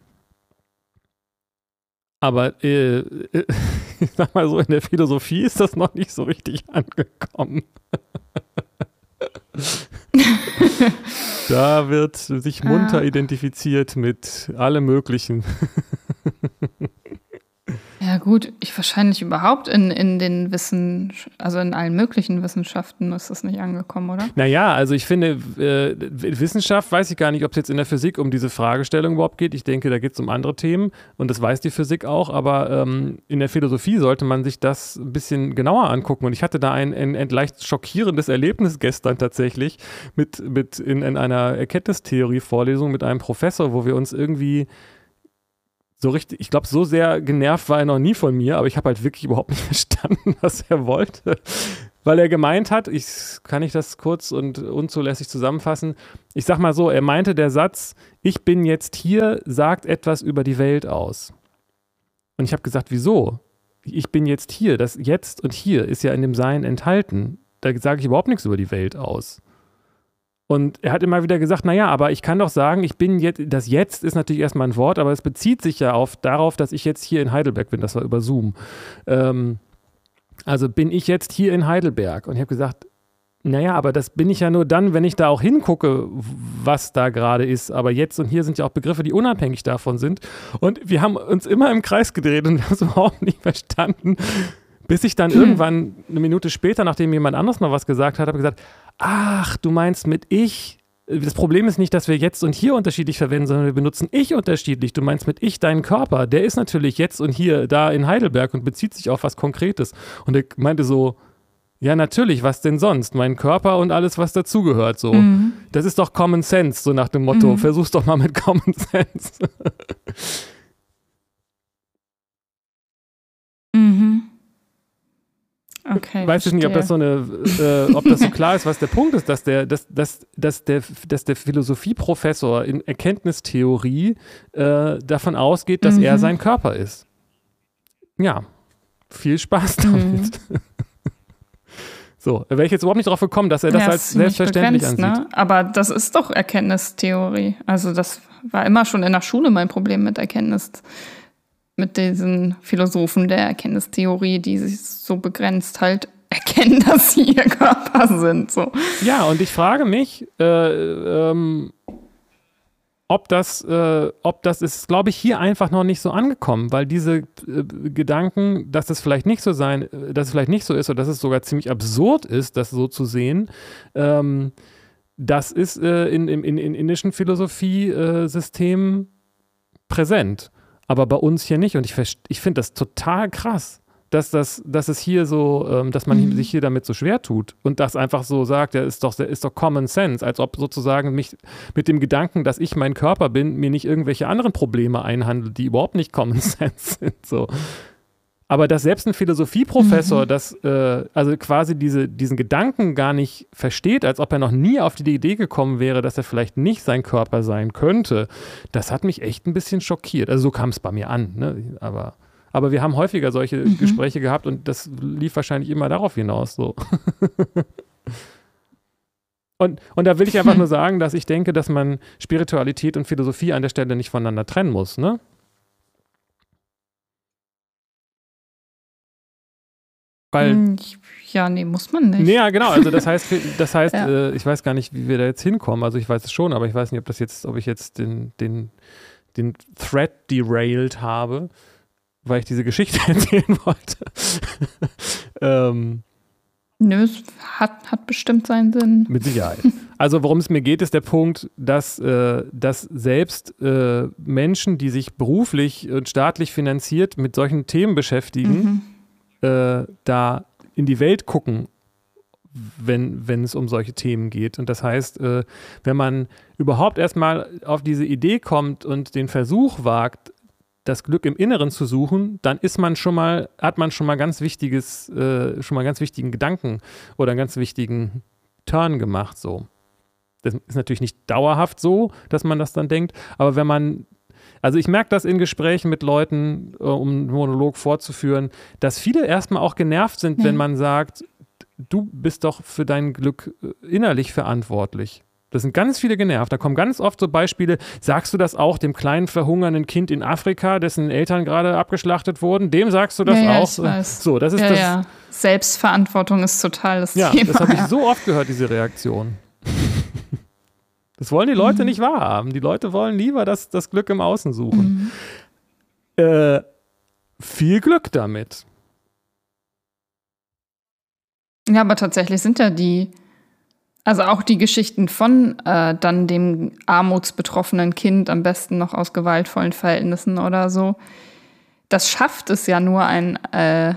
aber äh, äh, ich sag mal so, in der Philosophie ist das noch nicht so richtig angekommen. da wird sich munter
Ah.
identifiziert mit allem Möglichen.
Ja, gut, ich wahrscheinlich überhaupt in, in den Wissen, also in allen möglichen Wissenschaften ist das nicht angekommen, oder?
Naja, also ich finde, äh, Wissenschaft weiß ich gar nicht, ob es jetzt in der Physik um diese Fragestellung überhaupt geht. Ich denke, da geht es um andere Themen und das weiß die Physik auch, aber ähm, in der Philosophie sollte man sich das ein bisschen genauer angucken. Und ich hatte da ein, ein, ein leicht schockierendes Erlebnis gestern tatsächlich mit, mit in, in einer Erkenntnistheorie-Vorlesung mit einem Professor, wo wir uns irgendwie so richtig, ich glaube, so sehr genervt war er noch nie von mir, aber ich habe halt wirklich überhaupt nicht verstanden, was er wollte. Weil er gemeint hat, ich kann ich das kurz und unzulässig zusammenfassen. Ich sag mal so, er meinte der Satz, ich bin jetzt hier, sagt etwas über die Welt aus. Und ich habe gesagt, wieso? Ich bin jetzt hier, das jetzt und hier ist ja in dem Sein enthalten. Da sage ich überhaupt nichts über die Welt aus. Und er hat immer wieder gesagt, naja, aber ich kann doch sagen, ich bin jetzt, das jetzt ist natürlich erstmal ein Wort, aber es bezieht sich ja auf, darauf, dass ich jetzt hier in Heidelberg bin, das war über Zoom. Ähm, also bin ich jetzt hier in Heidelberg. Und ich habe gesagt, naja, aber das bin ich ja nur dann, wenn ich da auch hingucke, was da gerade ist. Aber jetzt und hier sind ja auch Begriffe, die unabhängig davon sind. Und wir haben uns immer im Kreis gedreht und haben es überhaupt nicht verstanden. Bis ich dann
Hm.
irgendwann eine Minute später, nachdem jemand anderes noch was gesagt hat, habe gesagt, ach, du meinst mit ich, das Problem ist nicht, dass wir jetzt und hier unterschiedlich verwenden, sondern wir benutzen ich unterschiedlich. Du meinst mit ich deinen Körper. Der ist natürlich jetzt und hier da in Heidelberg und bezieht sich auf was Konkretes. Und er meinte so, ja, natürlich, was denn sonst? Mein Körper und alles, was dazugehört, so. Mhm. Das ist doch Common Sense, so nach dem Motto. Mhm. Versuch's doch mal mit Common Sense.
mhm. Okay.
Weiß ich nicht, ob das so eine, äh, ob das so klar ist, was der Punkt ist, dass der, dass, dass, dass der, dass der Philosophieprofessor in Erkenntnistheorie äh, davon ausgeht, dass er mhm. sein Körper ist. Ja, viel Spaß damit. Mhm. So, wäre ich jetzt überhaupt nicht darauf gekommen, dass er das ja, als selbstverständlich begrenzt, ansieht.
Ne? Aber das ist doch Erkenntnistheorie. Also das war immer schon in der Schule mein Problem mit Erkenntnis, mit diesen Philosophen der Erkenntnistheorie, die sich so begrenzt halt erkennen, dass sie ihr Körper sind. So.
Ja, und ich frage mich, äh, ähm, ob das, äh, ob das ist, glaube ich, hier einfach noch nicht so angekommen, weil diese äh, Gedanken, dass das vielleicht nicht so sein, äh, dass es vielleicht nicht so ist oder dass es sogar ziemlich absurd ist, das so zu sehen, ähm, das ist äh, in, in, in indischen Philosophiesystemen präsent, aber bei uns hier nicht. Und ich, ich finde das total krass dass, das, dass es hier so, ähm, dass man mhm. sich hier damit so schwer tut und das einfach so sagt, ja, ist doch, ist doch Common Sense, als ob sozusagen mich mit dem Gedanken, dass ich mein Körper bin, mir nicht irgendwelche anderen Probleme einhandelt, die überhaupt nicht Common Sense sind. So. Aber dass selbst ein Philosophieprofessor mhm. das, äh, also quasi diese, diesen Gedanken gar nicht versteht, als ob er noch nie auf die Idee gekommen wäre, dass er vielleicht nicht sein Körper sein könnte, das hat mich echt ein bisschen schockiert. Also so kam es bei mir an, ne? aber aber wir haben häufiger solche mhm. Gespräche gehabt und das lief wahrscheinlich immer darauf hinaus. So. und, und da will ich einfach nur sagen, dass ich denke, dass man Spiritualität und Philosophie an der Stelle nicht voneinander trennen muss. Ne?
Weil, hm, ja, nee, muss man nicht.
Nee, ja, genau. Also das heißt, das heißt, ja. äh, ich weiß gar nicht, wie wir da jetzt hinkommen. Also ich weiß es schon, aber ich weiß nicht, ob das jetzt, ob ich jetzt den, den, den Thread derailed habe weil ich diese Geschichte erzählen wollte. ähm,
Nö, es hat, hat bestimmt seinen Sinn.
Mit Sicherheit. Also worum es mir geht, ist der Punkt, dass, äh, dass selbst äh, Menschen, die sich beruflich und staatlich finanziert mit solchen Themen beschäftigen, mhm. Äh, da in die Welt gucken, wenn, wenn es um solche Themen geht. Und das heißt, äh, wenn man überhaupt erstmal auf diese Idee kommt und den Versuch wagt, das Glück im Inneren zu suchen, dann ist man schon mal, hat man schon mal ganz wichtiges, äh, schon mal ganz wichtigen Gedanken oder einen ganz wichtigen Turn gemacht. So. Das ist natürlich nicht dauerhaft so, dass man das dann denkt, aber wenn man also ich merke das in Gesprächen mit Leuten, äh, um einen Monolog vorzuführen, dass viele erstmal auch genervt sind, mhm. wenn man sagt, du bist doch für dein Glück äh, innerlich verantwortlich. Da sind ganz viele genervt. Da kommen ganz oft so Beispiele. Sagst du das auch dem kleinen verhungernden Kind in Afrika, dessen Eltern gerade abgeschlachtet wurden? Dem sagst du das
ja,
auch?
Ja, ich weiß.
So, das ist
ja,
das.
Ja. Selbstverantwortung ist total das
ja,
Thema.
Das habe ich so oft gehört, diese Reaktion. Das wollen die Leute mhm. nicht wahrhaben. Die Leute wollen lieber das, das Glück im Außen suchen. Mhm. Äh, viel Glück damit.
Ja, aber tatsächlich sind ja die also auch die Geschichten von äh, dann dem armutsbetroffenen Kind, am besten noch aus gewaltvollen Verhältnissen oder so, das schafft es ja nur ein äh,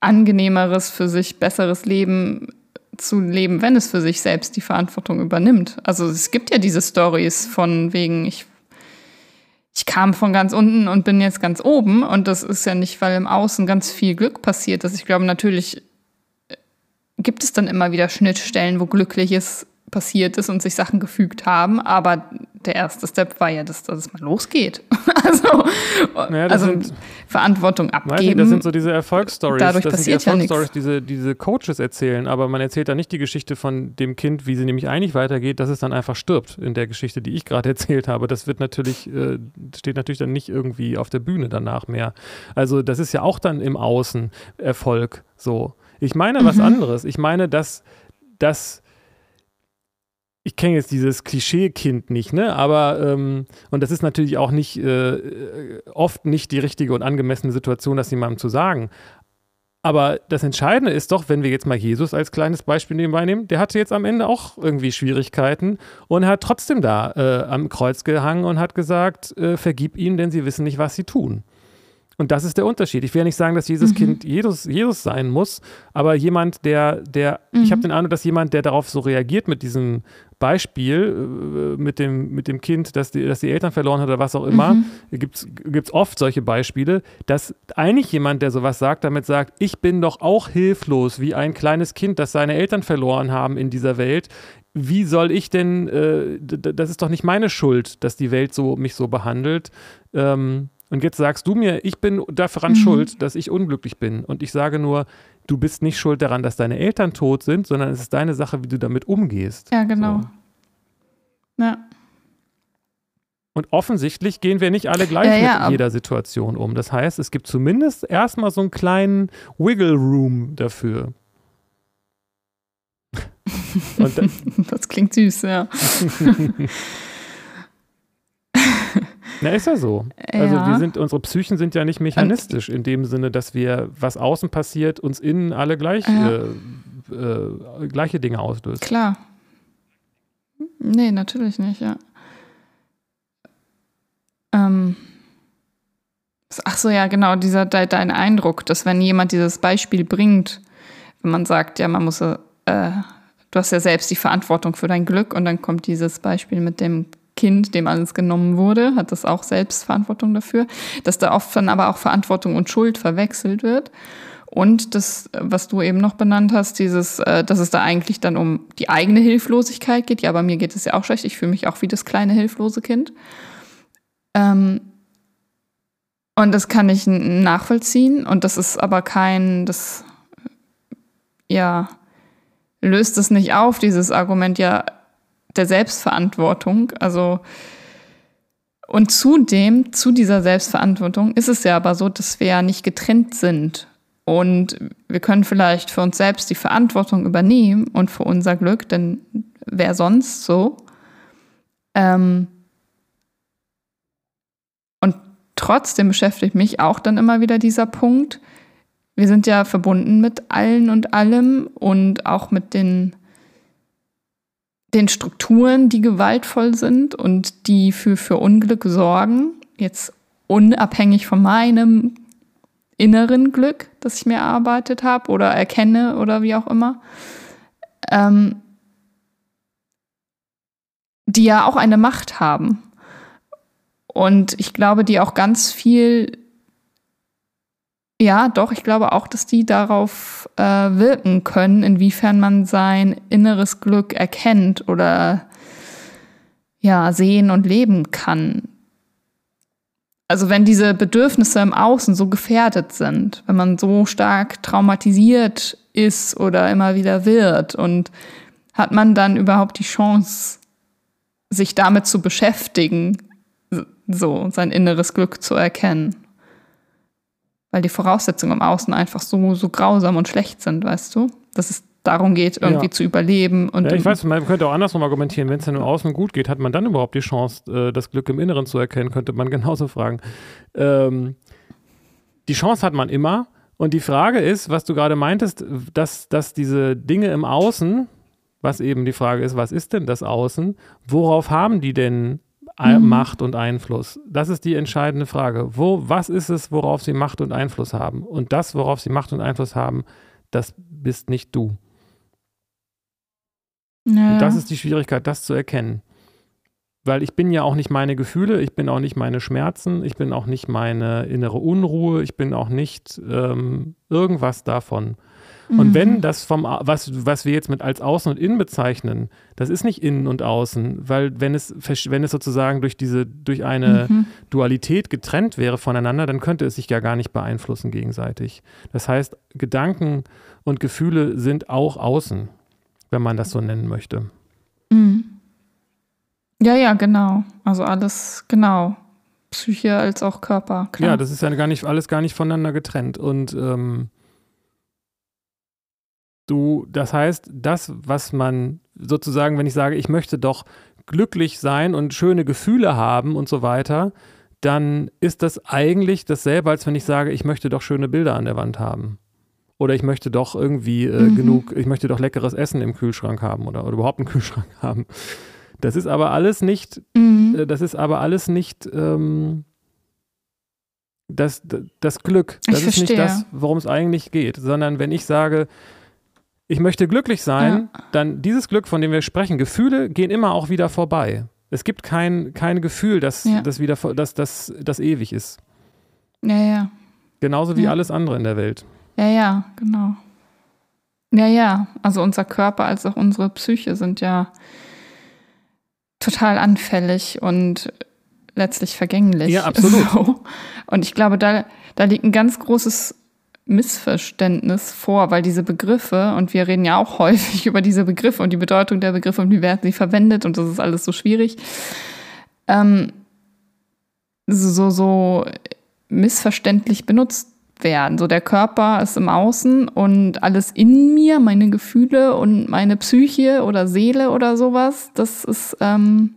angenehmeres, für sich besseres Leben zu leben, wenn es für sich selbst die Verantwortung übernimmt. Also es gibt ja diese Stories von wegen, ich, ich kam von ganz unten und bin jetzt ganz oben und das ist ja nicht, weil im Außen ganz viel Glück passiert ist. Ich glaube natürlich gibt es dann immer wieder Schnittstellen, wo Glückliches passiert ist und sich Sachen gefügt haben. Aber der erste Step war ja, dass, dass es mal losgeht. also, naja, also sind, Verantwortung abgeben. Nicht,
das sind so diese Erfolgsstories.
Dadurch
das
passiert
sind die
Erfolgsstories,
ja diese, diese Coaches erzählen. Aber man erzählt da nicht die Geschichte von dem Kind, wie sie nämlich eigentlich weitergeht, dass es dann einfach stirbt in der Geschichte, die ich gerade erzählt habe. Das wird natürlich, äh, steht natürlich dann nicht irgendwie auf der Bühne danach mehr. Also das ist ja auch dann im Außen Erfolg so. Ich meine was mhm. anderes. Ich meine, dass, dass ich kenne jetzt dieses Klischee-Kind nicht, ne? Aber ähm, und das ist natürlich auch nicht äh, oft nicht die richtige und angemessene Situation, das jemandem zu sagen. Aber das Entscheidende ist doch, wenn wir jetzt mal Jesus als kleines Beispiel nebenbei nehmen, der hatte jetzt am Ende auch irgendwie Schwierigkeiten und hat trotzdem da äh, am Kreuz gehangen und hat gesagt, äh, vergib ihnen, denn sie wissen nicht, was sie tun. Und das ist der Unterschied. Ich will ja nicht sagen, dass Jesus mhm. Kind Jesus, Jesus sein muss, aber jemand, der, der, mhm. ich habe den Eindruck, dass jemand, der darauf so reagiert mit diesem Beispiel, äh, mit dem, mit dem Kind, das die, das die Eltern verloren hat oder was auch immer, mhm. gibt es oft solche Beispiele, dass eigentlich jemand, der sowas sagt, damit sagt, ich bin doch auch hilflos wie ein kleines Kind, das seine Eltern verloren haben in dieser Welt. Wie soll ich denn, äh, das ist doch nicht meine Schuld, dass die Welt so mich so behandelt. Ähm, und jetzt sagst du mir, ich bin daran mhm. schuld, dass ich unglücklich bin. Und ich sage nur, du bist nicht schuld daran, dass deine Eltern tot sind, sondern es ist deine Sache, wie du damit umgehst.
Ja, genau. So. Ja.
Und offensichtlich gehen wir nicht alle gleich ja, ja, mit jeder Situation um. Das heißt, es gibt zumindest erstmal so einen kleinen Wiggle Room dafür.
das klingt süß, ja.
Na, ist ja so. Ja. Also wir sind, unsere Psychen sind ja nicht mechanistisch in dem Sinne, dass wir, was außen passiert, uns innen alle gleich, ja. äh, äh, gleiche Dinge auslöst.
Klar. Nee, natürlich nicht, ja. Ähm. Ach so, ja, genau, dieser dein Eindruck, dass wenn jemand dieses Beispiel bringt, wenn man sagt, ja, man muss, äh, du hast ja selbst die Verantwortung für dein Glück und dann kommt dieses Beispiel mit dem Kind, dem alles genommen wurde, hat das auch selbst Verantwortung dafür, dass da oft dann aber auch Verantwortung und Schuld verwechselt wird. Und das, was du eben noch benannt hast, dieses, äh, dass es da eigentlich dann um die eigene Hilflosigkeit geht. Ja, bei mir geht es ja auch schlecht. Ich fühle mich auch wie das kleine hilflose Kind. Ähm, und das kann ich nachvollziehen. Und das ist aber kein, das, ja, löst es nicht auf, dieses Argument, ja, der Selbstverantwortung. Also und zudem, zu dieser Selbstverantwortung ist es ja aber so, dass wir ja nicht getrennt sind. Und wir können vielleicht für uns selbst die Verantwortung übernehmen und für unser Glück, denn wer sonst so? Ähm und trotzdem beschäftigt mich auch dann immer wieder dieser Punkt, wir sind ja verbunden mit allen und allem und auch mit den den Strukturen, die gewaltvoll sind und die für, für Unglück sorgen, jetzt unabhängig von meinem inneren Glück, das ich mir erarbeitet habe oder erkenne oder wie auch immer, ähm, die ja auch eine Macht haben. Und ich glaube, die auch ganz viel ja, doch, ich glaube auch, dass die darauf äh, wirken können, inwiefern man sein inneres Glück erkennt oder ja, sehen und leben kann. Also wenn diese Bedürfnisse im Außen so gefährdet sind, wenn man so stark traumatisiert ist oder immer wieder wird und hat man dann überhaupt die Chance, sich damit zu beschäftigen, so sein inneres Glück zu erkennen weil die Voraussetzungen im Außen einfach so, so grausam und schlecht sind, weißt du? Dass es darum geht, irgendwie ja. zu überleben. Und
ja, ich weiß, man könnte auch andersrum argumentieren, wenn es dann im Außen gut geht, hat man dann überhaupt die Chance, äh, das Glück im Inneren zu erkennen, könnte man genauso fragen. Ähm, die Chance hat man immer. Und die Frage ist, was du gerade meintest, dass, dass diese Dinge im Außen, was eben die Frage ist, was ist denn das Außen, worauf haben die denn mhm. Macht und Einfluss? Das ist die entscheidende Frage. Wo, was ist es, worauf sie Macht und Einfluss haben? Und das, worauf sie Macht und Einfluss haben, das bist nicht du. Naja. Und das ist die Schwierigkeit, das zu erkennen. Weil ich bin ja auch nicht meine Gefühle, ich bin auch nicht meine Schmerzen, ich bin auch nicht meine innere Unruhe, ich bin auch nicht ähm, irgendwas davon. Und mhm. wenn das vom, was, was wir jetzt mit als Außen und Innen bezeichnen, das ist nicht Innen und Außen, weil wenn es, wenn es sozusagen durch diese, durch eine mhm. Dualität getrennt wäre voneinander, dann könnte es sich ja gar nicht beeinflussen gegenseitig. Das heißt, Gedanken und Gefühle sind auch außen, wenn man das so nennen möchte.
Mhm. Ja, ja, genau. Also alles, genau. Psyche als auch Körper.
Klar. Ja, das ist ja gar nicht, alles gar nicht voneinander getrennt. Und ähm, Du, das heißt, das, was man sozusagen, wenn ich sage, ich möchte doch glücklich sein und schöne Gefühle haben und so weiter, dann ist das eigentlich dasselbe, als wenn ich sage, ich möchte doch schöne Bilder an der Wand haben. Oder ich möchte doch irgendwie äh, mhm. genug, ich möchte doch leckeres Essen im Kühlschrank haben oder, oder überhaupt einen Kühlschrank haben. Das ist aber alles nicht, mhm. äh, das ist aber alles nicht ähm, das, das Glück. Das
ich
ist
verstehe.
nicht das, worum es eigentlich geht, sondern wenn ich sage, ich möchte glücklich sein, ja. dann dieses Glück, von dem wir sprechen, Gefühle gehen immer auch wieder vorbei. Es gibt kein, kein Gefühl, das, ja. das, wieder, das, das, das ewig ist.
Ja, ja.
Genauso wie ja. alles andere in der Welt.
Ja, ja, genau. Ja, ja. Also unser Körper als auch unsere Psyche sind ja total anfällig und letztlich vergänglich.
Ja, absolut. So.
Und ich glaube, da, da liegt ein ganz großes Missverständnis vor, weil diese Begriffe, und wir reden ja auch häufig über diese Begriffe und die Bedeutung der Begriffe und wie werden sie verwendet und das ist alles so schwierig, ähm, so, so missverständlich benutzt werden. So der Körper ist im Außen und alles in mir, meine Gefühle und meine Psyche oder Seele oder sowas, das ist ähm,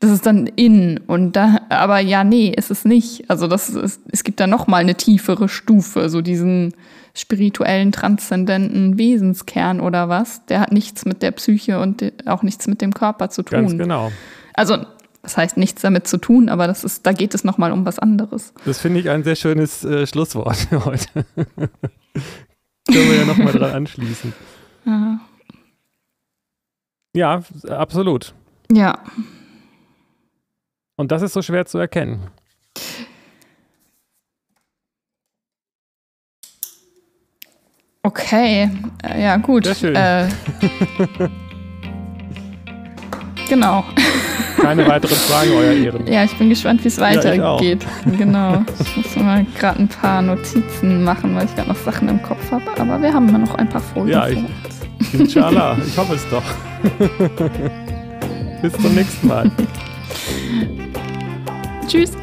das ist dann in und da, aber ja, nee, ist es nicht. Also das ist, es gibt da noch mal eine tiefere Stufe, so diesen spirituellen, transzendenten Wesenskern oder was. Der hat nichts mit der Psyche und auch nichts mit dem Körper zu tun.
Ganz genau.
Also das heißt nichts damit zu tun, aber das ist, da geht es noch mal um was anderes.
Das finde ich ein sehr schönes äh, Schlusswort heute. Können wir ja noch mal dran anschließen. Ja. Ja, absolut.
Ja.
Und das ist so schwer zu erkennen.
Okay, äh, ja gut.
Sehr schön.
Äh, genau.
Keine weiteren Fragen, Euer Ehren.
Ja, ich bin gespannt, wie es weitergeht. Ja, genau. Ich muss mal gerade ein paar Notizen machen, weil ich gerade noch Sachen im Kopf habe. Aber wir haben ja noch ein paar Folien.
Ja, ich, inshallah. Ich hoffe es doch. Bis zum nächsten Mal.
Tschüss.